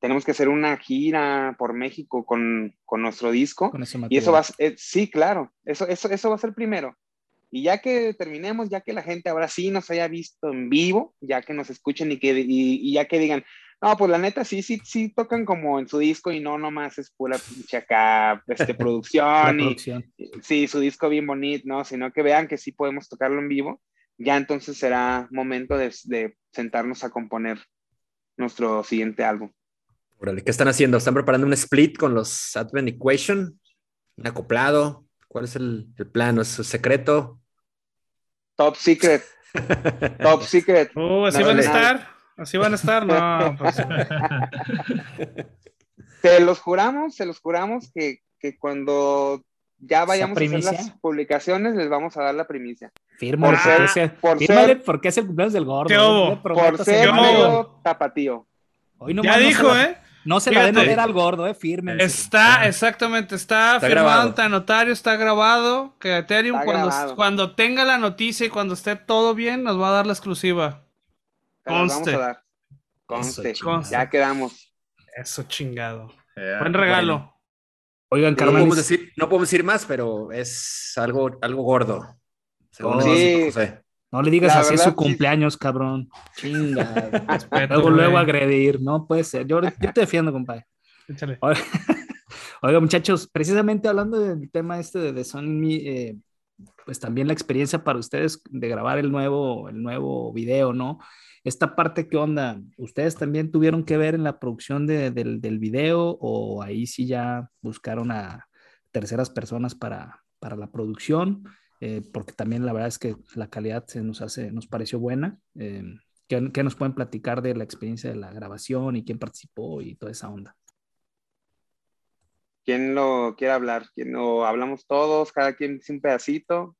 Speaker 4: tenemos que hacer una gira por México con, con nuestro disco. y eso va a eh, sí, claro, eso, eso, eso va a ser primero. Y ya que terminemos, ya que la gente ahora sí nos haya visto en vivo, ya que nos escuchen y, que, y, ya que digan, no, pues la neta sí, sí, sí tocan como en su disco y no nomás es pura pinche acá, este, producción. y, sí, su disco bien bonito, ¿no? Sino que vean que sí podemos tocarlo en vivo. Ya entonces será momento de, de sentarnos a componer nuestro siguiente álbum.
Speaker 2: Órale, ¿qué están haciendo? ¿Están preparando un split con los Advent Equation? ¿Un acoplado? ¿Cuál es el, el plan? ¿Es secreto?
Speaker 4: Top secret. Top secret.
Speaker 3: Uh, así van a estar. Así van a estar, no. Pues...
Speaker 4: se los juramos, se los juramos que, que, cuando ya vayamos a hacer las publicaciones, les vamos a dar la primicia.
Speaker 1: Firma por, ser, por ser, porque es el cumpleaños del gordo.
Speaker 3: ¿Qué
Speaker 4: Por ser medio tapatío.
Speaker 3: Hoy no ya dijo, ¿eh?
Speaker 1: No se la den a al gordo, eh, firme.
Speaker 3: Está, exactamente, está, firmado ante notario, está grabado. Que Ethereum, cuando, cuando, tenga la noticia y cuando esté todo bien, nos va a dar la exclusiva.
Speaker 4: Conste. Vamos a dar. Conste. Ya quedamos.
Speaker 3: Eso chingado. Buen regalo.
Speaker 2: Oigan, Carmen. No podemos, decir, no podemos decir más, pero es algo, algo gordo.
Speaker 1: Según sí. José. No le digas así su cumpleaños, cabrón. Chinga. luego, luego agredir. No puede ser. Yo, yo te defiendo, compadre. Échale. Oiga, muchachos, precisamente hablando del tema este de, de Sony, eh, pues también la experiencia para ustedes de grabar el nuevo, el nuevo video, ¿no? Esta parte, ¿qué onda? ¿Ustedes también tuvieron que ver en la producción de, del, del, video o ahí sí ya buscaron a terceras personas para, para la producción? Eh, porque también la verdad es que la calidad se nos hace, nos pareció buena. Eh, ¿qué, ¿qué, nos pueden platicar de la experiencia de la grabación y quién participó y toda esa onda?
Speaker 4: ¿Quién lo quiere hablar? ¿Quién lo hablamos todos? Cada quien dice un pedacito.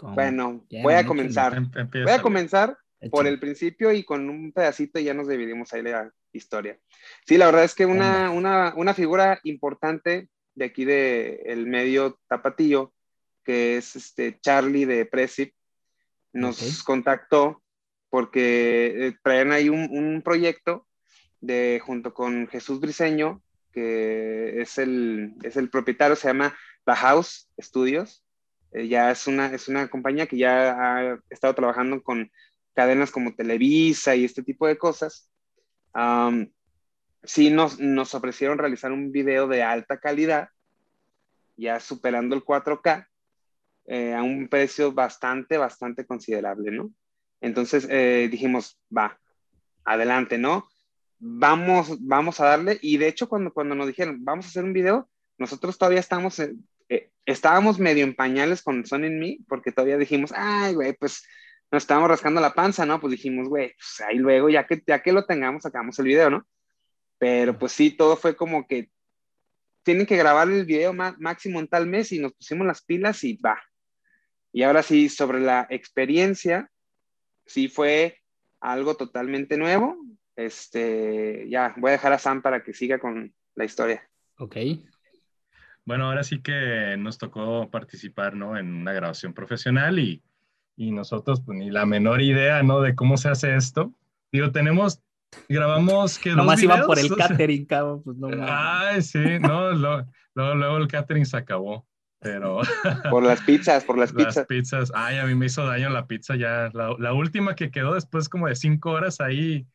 Speaker 4: Bueno, voy a comenzar. Em, voy a comenzar por el principio y con un pedacito ya nos dividimos ahí la historia. Sí, la verdad es que una, una, una figura importante de aquí del el medio tapatillo que es este Charlie de Presip, nos contactó porque eh, traen ahí un, proyecto de, junto con Jesús Briseño, que es el, es el propietario, se llama The House Studios. Eh, ya es una, es una compañía que ya ha estado trabajando con cadenas como Televisa y este tipo de cosas. sí nos, nos ofrecieron realizar un video de alta calidad, ya superando el 4K, eh, a un precio bastante, bastante considerable, ¿no? Entonces eh, dijimos, va, adelante, ¿no? Vamos, vamos a darle. Y de hecho, cuando, cuando nos dijeron, vamos a hacer un video, nosotros todavía estamos, eh, estábamos medio en pañales con Son en Me, porque todavía dijimos, ay, güey, pues nos estábamos rascando la panza, ¿no? Pues dijimos, güey, pues ahí luego, ya que, ya que lo tengamos, sacamos el video, ¿no? Pero pues sí, todo fue como que tienen que grabar el video máximo en tal mes y nos pusimos las pilas y va, y ahora sí, sobre la experiencia, sí fue algo totalmente nuevo. Este, ya, voy a dejar a Sam para que siga con la historia.
Speaker 1: Ok.
Speaker 6: Bueno, ahora sí que nos tocó participar, ¿no? En una grabación profesional y, y nosotros, pues ni la menor idea, ¿no? De cómo se hace esto. Digo, tenemos, grabamos que...
Speaker 1: Nomás iba por el catering, cabrón, pues no.
Speaker 6: Ay, sí, no, luego, luego el catering se acabó pero...
Speaker 4: Por las pizzas, por las pizzas.
Speaker 6: Las pizzas, ay, a mí me hizo daño la pizza ya, la, última que quedó después como de cinco horas ahí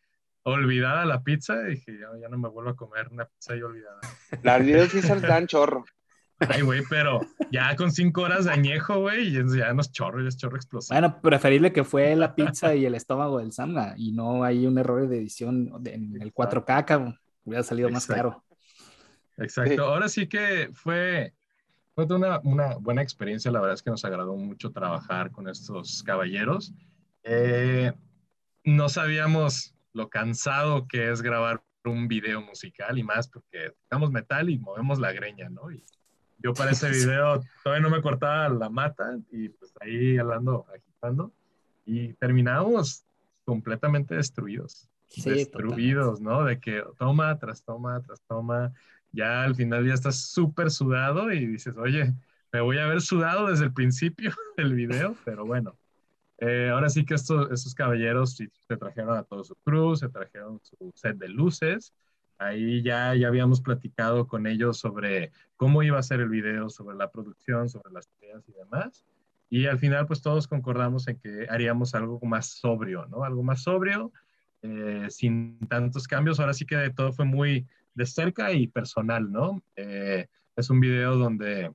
Speaker 6: olvidada la pizza, dije, ya, ya no me vuelvo a comer una pizza ahí olvidada.
Speaker 4: Las videos sí dan chorro.
Speaker 6: Ay, güey, pero ya con cinco horas de añejo, güey, ya no es chorro, ya es chorro explosivo.
Speaker 1: Bueno, preferible que fue la pizza y el estómago del Samna y no hay un error de edición en el 4K, cabrón. Hubiera salido más caro.
Speaker 6: Exacto. Ahora sí que fue, fue una, una, buena experiencia, la verdad es que nos agradó mucho trabajar con estos caballeros. Eh, no sabíamos lo cansado que es grabar un video musical y más porque tocamos metal y movemos la greña, ¿no? Y yo para ese video todavía no me cortaba la mata y pues ahí hablando, agitando y terminamos completamente destruidos. destruidos, ¿no? De que toma tras toma tras toma ya al final ya estás súper sudado y dices, oye, me voy a haber sudado desde el principio del video, pero bueno. Eh, ahora sí que estos, estos caballeros se trajeron a todo su crew, se trajeron su set de luces. Ahí ya, ya habíamos platicado con ellos sobre cómo iba a ser el video, sobre la producción, sobre las ideas y demás. Y al final, pues todos concordamos en que haríamos algo más sobrio, ¿no? Algo más sobrio, eh, sin tantos cambios. Ahora sí que todo fue muy, de cerca y personal, ¿no? Eh, es un video donde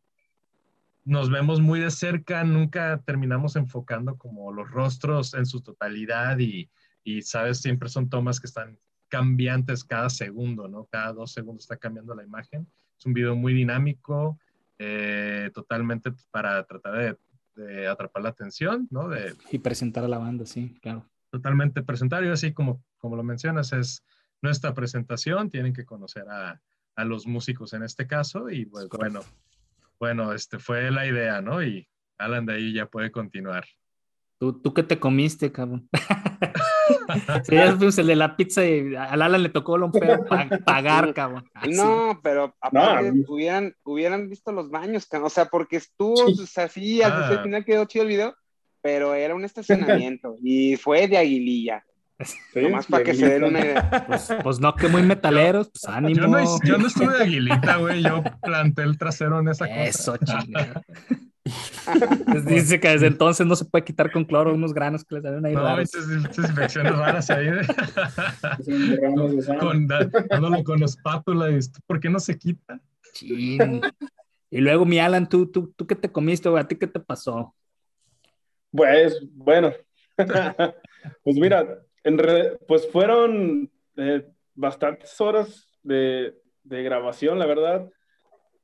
Speaker 6: nos vemos muy de cerca, nunca terminamos enfocando como los rostros en su totalidad y, y, sabes, siempre son tomas que están cambiantes cada segundo, ¿no? Cada dos segundos está cambiando la imagen. Es un video muy dinámico, eh, totalmente para tratar de, atrapar la atención, ¿no? De,
Speaker 1: y presentar a la banda, sí, claro.
Speaker 6: Totalmente presentar, y así como, como lo mencionas, es nuestra presentación, tienen que conocer a, a los músicos en este caso y pues bueno, bueno, este fue la idea, ¿no? Y Alan de ahí ya puede continuar.
Speaker 1: ¿Tú, tú qué te comiste, cabrón? sí, es el de la pizza y al Alan le tocó lo feo pagar, cabrón.
Speaker 4: no, pero aparte hubieran, hubieran visto los baños, cabrón. O sea, porque estuvo así, al ah. final quedó chido el video, pero era un estacionamiento y fue de aguililla. Sí, Nomás para que se den una idea.
Speaker 1: Pues, pues, no, que muy metaleros, pues ánimo.
Speaker 6: Yo no, yo no estuve de aguilita, güey. Yo planté el trasero en esa cosa.
Speaker 1: Eso, chingada. Pues dice que desde entonces no se puede quitar con cloro unos granos que le salen ahí.
Speaker 6: No, estas infecciones raras ahí. con, dándole con espátula y ¿por qué no se quita?
Speaker 1: Y luego, mi Alan, ¿tú, tú, tú qué te comiste, güey? ¿A ti qué te pasó?
Speaker 5: Pues, bueno. pues mira, en pues fueron eh, bastantes horas de, de grabación, la verdad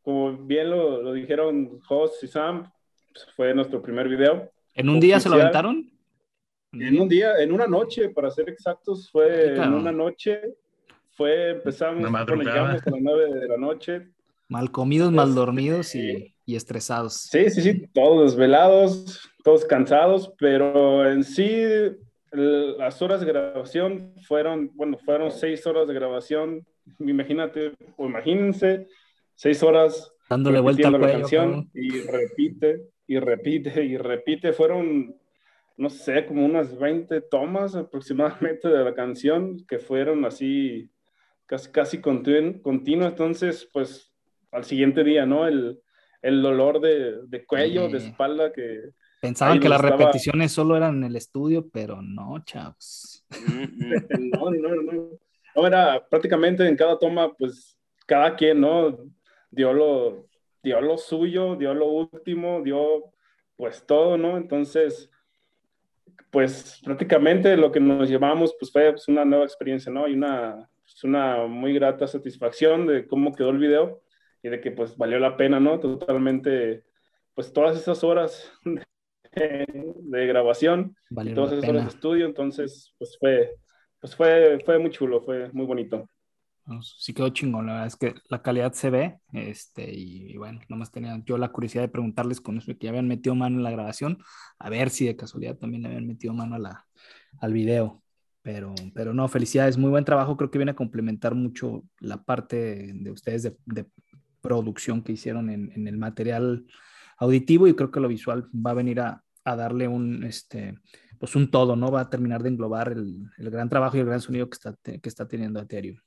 Speaker 5: como bien lo, lo dijeron Jos y Sam, pues, fue nuestro primer video.
Speaker 1: ¿En un día se lo aventaron?
Speaker 5: En un día, en una noche, para ser exactos, fue en una noche. Fue, empezamos, bueno, llegamos a las nueve de la noche.
Speaker 1: Mal comidos, mal dormidos y, y, estresados.
Speaker 5: Sí, sí, sí, todos desvelados, todos cansados, pero en sí las horas de grabación fueron, bueno, fueron seis horas de grabación. Imagínate, o imagínense, seis horas
Speaker 1: dándole vuelta a
Speaker 5: la canción y repite y repite y repite. Fueron, no sé, como unas 20 tomas aproximadamente de la canción que fueron así casi, casi continuas. Entonces, pues al siguiente día, ¿no? El, el dolor de, de cuello, de espalda que...
Speaker 1: Pensaban que las repeticiones solo eran en el estudio, pero no, chavos.
Speaker 5: no, no, no. No, era prácticamente en cada toma, pues cada quien, ¿no? dio lo, dio lo suyo, dio lo último, dio pues todo, ¿no? Entonces, pues prácticamente lo que nos llevamos pues fue pues, una nueva experiencia, ¿no? Y una, pues, una muy grata satisfacción de cómo quedó el video y de que pues valió la pena, ¿no? Totalmente, pues todas esas horas de, grabación, todas esas horas de estudio, entonces pues fue, pues fue, fue muy chulo, fue muy bonito.
Speaker 1: Sí quedó chingón, la verdad es que la calidad se ve, este, y, bueno, nomás tenía yo la curiosidad de preguntarles con eso que ya habían metido mano en la grabación, a ver si de casualidad también le habían metido mano a la, al video, pero, pero no, felicidades, muy buen trabajo, creo que viene a complementar mucho la parte de, ustedes de, producción que hicieron en, en, el material auditivo y creo que lo visual va a venir a, a darle un, este, pues un todo, ¿no? Va a terminar de englobar el, el gran trabajo y el gran sonido que está, que está teniendo Ethereum.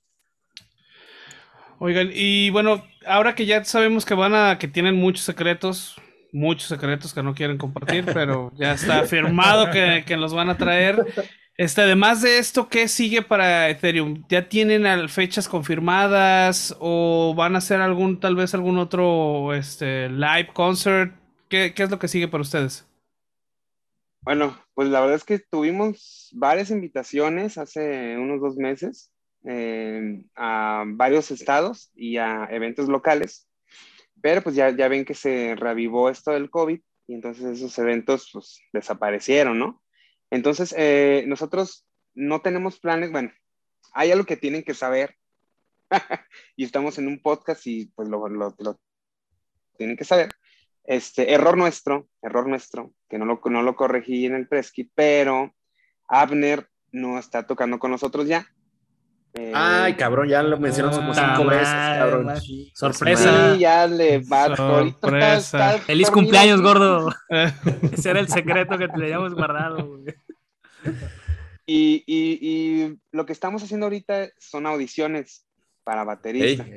Speaker 3: Oigan, y bueno, ahora que ya sabemos que van a, que tienen muchos secretos, muchos secretos que no quieren compartir, pero ya está firmado que, que los van a traer. Este, además de esto, ¿qué sigue para Ethereum? ¿Ya tienen fechas confirmadas o van a hacer algún, tal vez algún otro este, live concert? ¿Qué, ¿Qué es lo que sigue para ustedes?
Speaker 4: Bueno, pues la verdad es que tuvimos varias invitaciones hace unos dos meses eh, a varios estados y a eventos locales, pero pues ya, ya ven que se reavivó esto del COVID y entonces esos eventos pues desaparecieron, ¿no? Entonces eh, nosotros no tenemos planes, bueno, hay algo que tienen que saber y estamos en un podcast y pues lo, lo, tienen que saber. Este, error nuestro, error nuestro, que no lo, no lo corregí en el Presky, pero Abner no está tocando con nosotros ya.
Speaker 2: Ay, cabrón, ya lo mencionamos como cinco veces, cabrón.
Speaker 1: Sorpresa.
Speaker 4: Sí, ya le va.
Speaker 1: Sorpresa. Feliz cumpleaños, gordo. Ese era el secreto que te habíamos guardado.
Speaker 4: Y, y, y, lo que estamos haciendo ahorita son audiciones para baterista.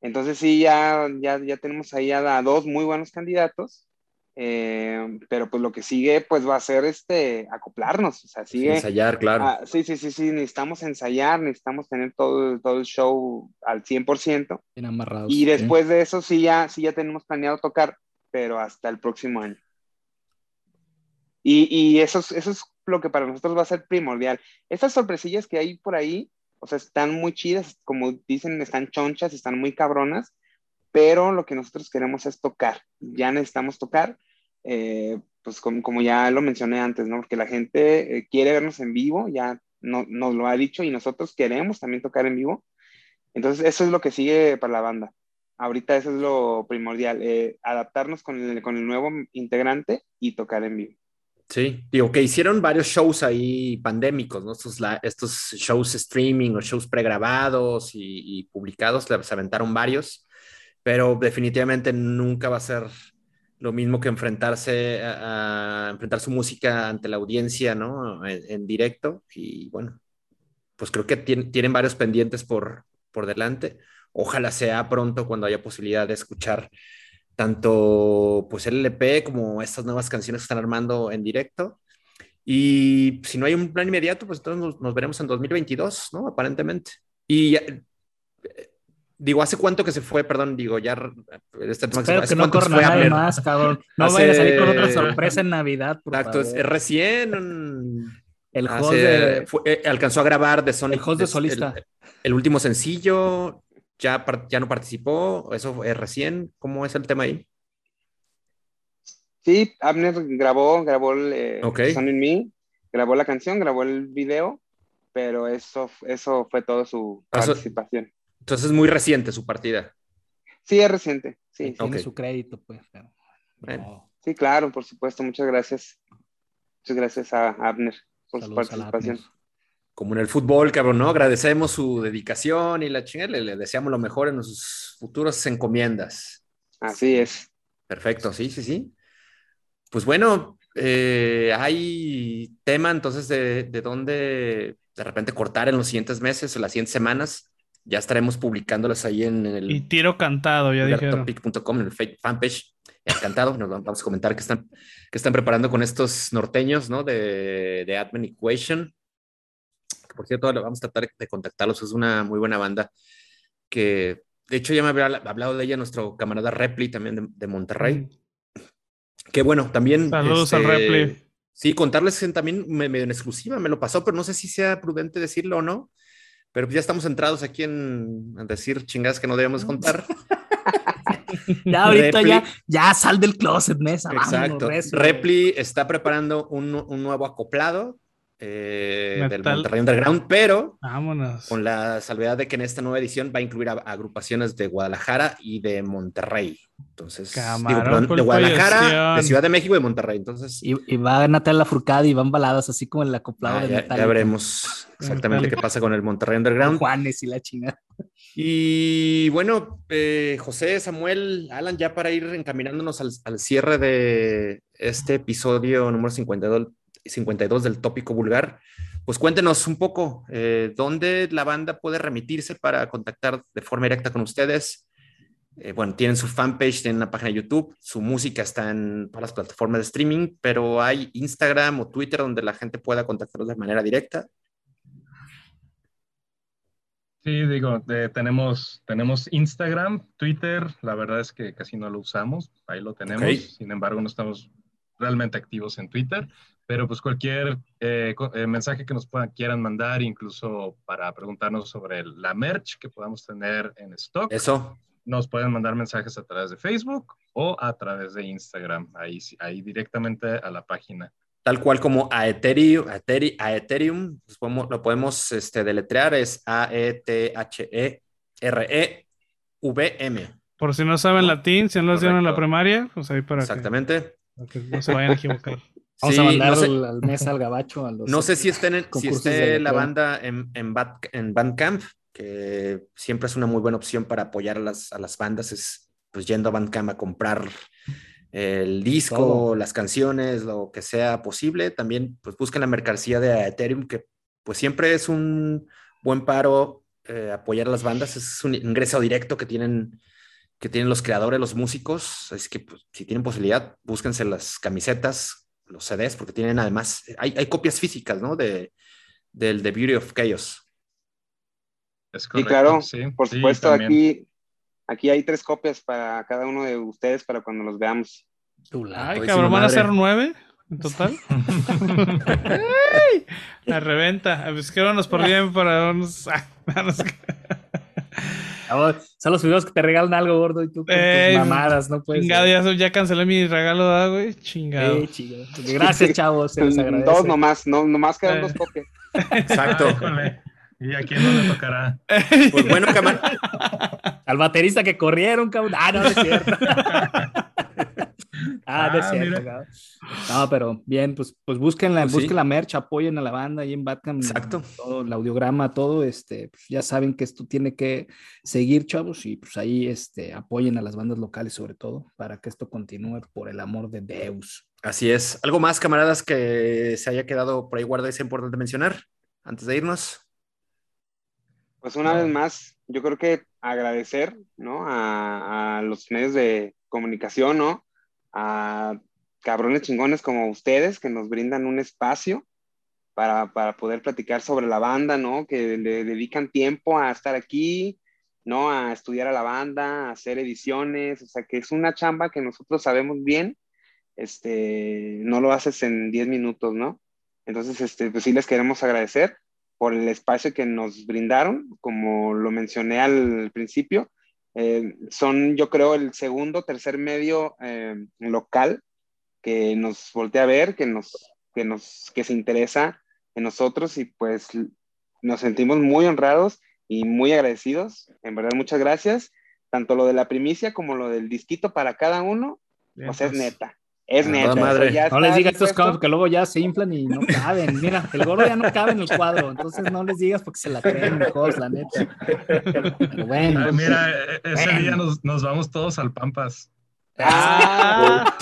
Speaker 4: Entonces sí, ya, ya, ya tenemos ahí a dos muy buenos candidatos. Eh, pero pues lo que sigue pues va a ser este acoplarnos, o sea, sigue
Speaker 2: ensayar, claro.
Speaker 4: sí, sí, sí, sí, necesitamos ensayar, necesitamos tener todo, todo el show al 100%.
Speaker 1: Bien amarrados.
Speaker 4: Y después de eso sí ya, sí ya tenemos planeado tocar, pero hasta el próximo año. Y, eso, es, eso es lo que para nosotros va a ser primordial. Estas sorpresillas que hay por ahí, o sea, están muy chidas, como dicen, están chonchas, están muy cabronas, pero lo que nosotros queremos es tocar, ya necesitamos tocar, eh, pues como, ya lo mencioné antes, ¿no? Porque la gente eh, quiere vernos en vivo, ya no, nos lo ha dicho y nosotros queremos también tocar en vivo. Entonces, eso es lo que sigue para la banda. ahorita eso es lo primordial, eh, adaptarnos con el, con el nuevo integrante y tocar en vivo.
Speaker 2: Sí, digo que hicieron varios shows ahí pandémicos, ¿no? Estos, estos shows streaming o shows pregrabados y, publicados, se aventaron varios, pero definitivamente nunca va a ser lo mismo que enfrentarse a, enfrentar su música ante la audiencia, ¿no? En, directo y bueno, pues creo que tienen varios pendientes por, por delante. Ojalá sea pronto cuando haya posibilidad de escuchar tanto pues el LP como estas nuevas canciones que están armando en directo. Y si no hay un plan inmediato, pues entonces nos, veremos en 2022, ¿no? Aparentemente. Y eh, digo, ¿hace cuánto que se fue? Perdón, digo, ya
Speaker 1: este tema Espero que, no corra nadie más, cabrón. No hace... vaya a salir con otra sorpresa en Navidad, por
Speaker 2: Exacto, es, recién
Speaker 1: el host de...
Speaker 2: Eh, alcanzó a grabar de Sonic.
Speaker 1: El host de solista.
Speaker 2: el, último sencillo, ya, ya no participó, eso es recién, ¿cómo es el tema ahí?
Speaker 4: Sí, Abner grabó, grabó el eh, Son in Me, grabó la canción, grabó el video, pero eso, eso fue todo su participación.
Speaker 2: Entonces es muy reciente su partida.
Speaker 4: Sí, es reciente, sí.
Speaker 1: Tiene su crédito, pues.
Speaker 4: Sí, claro, por supuesto, muchas gracias. Muchas gracias a Abner por su participación
Speaker 2: como en el fútbol, cabrón, ¿no? Agradecemos su dedicación y la chingada, le, deseamos lo mejor en sus futuras encomiendas.
Speaker 4: Así es.
Speaker 2: Perfecto, sí, sí, sí. Pues bueno, eh, hay tema entonces de, de dónde de repente cortar en los siguientes meses o las siguientes semanas. Ya estaremos publicándolas ahí en, el.
Speaker 3: Y tiro cantado, ya dije.
Speaker 2: Topic.com, en el fanpage. Encantado, nos vamos a comentar que están, que están preparando con estos norteños, ¿no? De, de Admin Equation por cierto, vamos a tratar de contactarlos, es una muy buena banda que, de hecho, ya me había hablado de ella nuestro camarada Repli también de, Monterrey. Mm. Que bueno, también...
Speaker 3: Saludos al este, Repli.
Speaker 2: Sí, contarles que también medio en exclusiva me lo pasó, pero no sé si sea prudente decirlo o no. Pero ya estamos entrados aquí en, decir chingadas que no debemos contar.
Speaker 1: ya ahorita ya, ya sal del closet, mesa.
Speaker 2: Exacto. Repli está preparando un, un, nuevo acoplado eh, del Monterrey Underground, pero con la salvedad de que en esta nueva edición va a incluir agrupaciones de Guadalajara y de Monterrey. Entonces, digo, de Guadalajara, de Ciudad de México y de Monterrey. Entonces,
Speaker 1: y, va a Natalia Furcada y van baladas así como el acoplado
Speaker 2: ah, de ya, veremos exactamente qué pasa con el Monterrey Underground.
Speaker 1: Juanes y la chingada.
Speaker 2: Y bueno, eh, José, Samuel, Alan, ya para ir encaminándonos al, al cierre de este episodio número 52 52 del tópico vulgar, pues cuéntenos un poco eh, dónde la banda puede remitirse para contactar de forma directa con ustedes. Eh, bueno, tienen su fanpage, tienen una página de YouTube, su música está en todas las plataformas de streaming, pero hay Instagram o Twitter donde la gente pueda contactarlos de manera directa.
Speaker 6: Sí, digo, tenemos, tenemos Instagram, Twitter, la verdad es que casi no lo usamos, ahí lo tenemos, sin embargo no estamos realmente activos en Twitter. Pero pues cualquier eh, eh, mensaje que nos puedan, quieran mandar, incluso para preguntarnos sobre la merch que podamos tener en stock.
Speaker 2: Eso.
Speaker 6: Nos pueden mandar mensajes a través de Facebook o a través de Instagram, ahí, ahí directamente a la página.
Speaker 2: Tal cual como a Ethereum, a Ethereum, lo podemos este, deletrear, es A-E-T-H-E-R-E-V-M.
Speaker 3: Por si no saben latín, si no lo dieron en la primaria, pues ahí para
Speaker 2: Exactamente.
Speaker 3: que no se vayan a equivocar.
Speaker 1: Vamos a mandar al, mes al gabacho.
Speaker 2: no sé si estén si esté la banda en, en, en, Bandcamp, que siempre es una muy buena opción para apoyar a las, a las bandas, es pues yendo a Bandcamp a comprar el disco, las canciones, lo que sea posible. También pues busquen la mercancía de Ethereum, que pues siempre es un buen paro eh, apoyar a las bandas, es un ingreso directo que tienen que tienen los creadores, los músicos, así que pues, si tienen posibilidad, búsquense las camisetas, los CDs, porque tienen además, hay, hay copias físicas, ¿no? De, del The Beauty of Chaos.
Speaker 4: Es correcto, claro, por supuesto, aquí, aquí hay tres copias para cada uno de ustedes para cuando los veamos.
Speaker 3: Ay, cabrón, ¿van a ser nueve en total? La reventa. Pues que vámonos por bien para unos...
Speaker 1: Son los videos que te regalan algo gordo y tú con tus mamadas, no puedes.
Speaker 3: Chingado, ya, ya, cancelé mi regalo, güey? Chingado. Eh,
Speaker 1: Gracias, chavos. Se les agradece.
Speaker 4: Dos nomás, no, nomás quedan dos copias.
Speaker 2: Exacto.
Speaker 6: ¿Y a quién no le tocará?
Speaker 2: Pues bueno, camarada.
Speaker 1: al baterista que corrieron, cabrón. Ah, no, no es cierto. ah, no es ah, cierto, cabrón. No, pero bien, pues, pues busquen la, pues busquen la merch, apoyen a la banda ahí en Batcam.
Speaker 2: Exacto.
Speaker 1: Todo, el audiograma, todo, este, pues ya saben que esto tiene que seguir, chavos, y pues ahí este, apoyen a las bandas locales sobre todo, para que esto continúe por el amor de Deus.
Speaker 2: Así es. ¿Algo más, camaradas, que se haya quedado por ahí guardado y sea importante mencionar antes de irnos?
Speaker 4: Pues una vez más, yo creo que agradecer, ¿no? A, a, los medios de comunicación, ¿no? A cabrones chingones como ustedes que nos brindan un espacio para, para poder platicar sobre la banda, ¿no? Que le dedican tiempo a estar aquí, ¿no? A estudiar a la banda, a hacer ediciones, o sea, que es una chamba que nosotros sabemos bien, este, no lo haces en 10 minutos, ¿no? Entonces, este, pues sí les queremos agradecer por el espacio que nos brindaron, como lo mencioné al principio. Eh, son, yo creo, el segundo, tercer medio eh, local que nos voltea a ver, que nos, que nos, que se interesa en nosotros y pues nos sentimos muy honrados y muy agradecidos. En verdad, muchas gracias. Tanto lo de la primicia como lo del disquito para cada uno, pues es neta. Es neta.
Speaker 1: no les digas estos cabros que luego ya se inflan y no caben. Mira, el gordo ya no cabe en el cuadro, entonces no les digas porque se la creen mejor, la neta.
Speaker 6: bueno. mira, e-, ese día nos, nos, vamos todos al Pampas.
Speaker 1: Ah,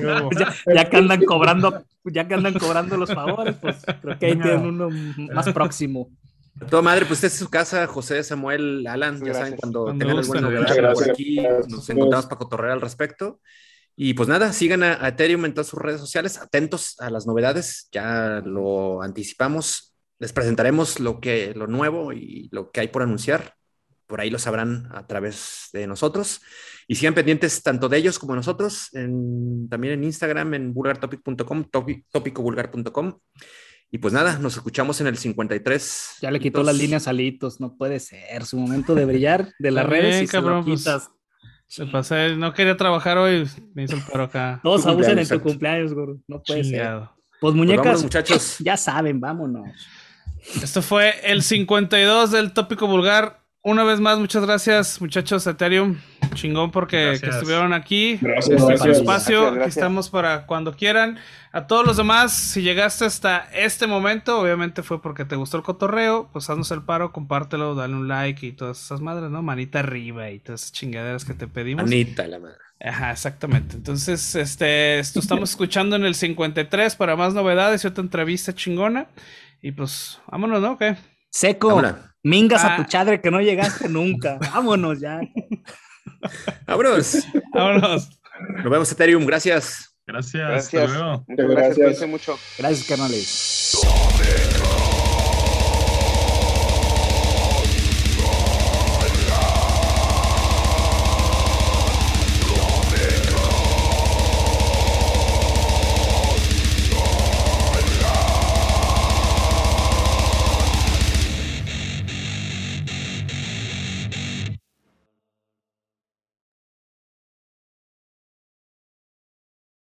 Speaker 1: ya, que andan cobrando, ya que andan cobrando los favores, pues creo que ahí tienen uno más próximo.
Speaker 2: Toda madre, pues esta es su casa, José, Samuel, Alan, ya saben, cuando, tengan alguna novedad por aquí, nos encontramos para cotorrear al respecto. Y pues nada, sigan a, Ethereum en todas sus redes sociales, atentos a las novedades, ya lo anticipamos, les presentaremos lo, que, lo nuevo y lo que hay por anunciar, por ahí lo sabrán a través de nosotros. Y sigan pendientes tanto de ellos como de nosotros, también en Instagram, en vulgartopic.com, tópicovulgar.com. Y pues nada, nos escuchamos en el 53.
Speaker 1: Ya le quitó las líneas a Litos, no puede ser, su momento de brillar de las redes y cabrón, se lo pues, quitas.
Speaker 3: Se pasé, no quería trabajar hoy, me hizo el paro acá.
Speaker 1: Todos abusan en tu cumpleaños, gordo. No puede ser. Pues muñecas, pues muchachos. ya saben, vámonos.
Speaker 3: Esto fue el 52 del tópico vulgar. Una vez más, muchas gracias, muchachos Ethereum. Chingón porque estuvieron aquí. Gracias. Este espacio. estamos para cuando quieran. A todos los demás, si llegaste hasta este momento, obviamente fue porque te gustó el cotorreo. Pues haznos el paro, compártelo, dale un like y todas esas madres, ¿no? Manita arriba y todas esas chingaderas que te pedimos.
Speaker 2: Manita la madre.
Speaker 3: Ajá, exactamente. Entonces, este, esto estamos escuchando en el 53 para más novedades y otra entrevista chingona. Y pues, vámonos, ¿no? ¿Qué?
Speaker 1: Seco. Mingas a tu ah. chadre que no llegaste nunca. Vámonos ya.
Speaker 2: Vámonos.
Speaker 3: Vámonos.
Speaker 2: Nos vemos, Ethereum. Gracias.
Speaker 6: Gracias. Gracias.
Speaker 4: Muchas gracias. Gracias. mucho.
Speaker 1: Gracias, carnales.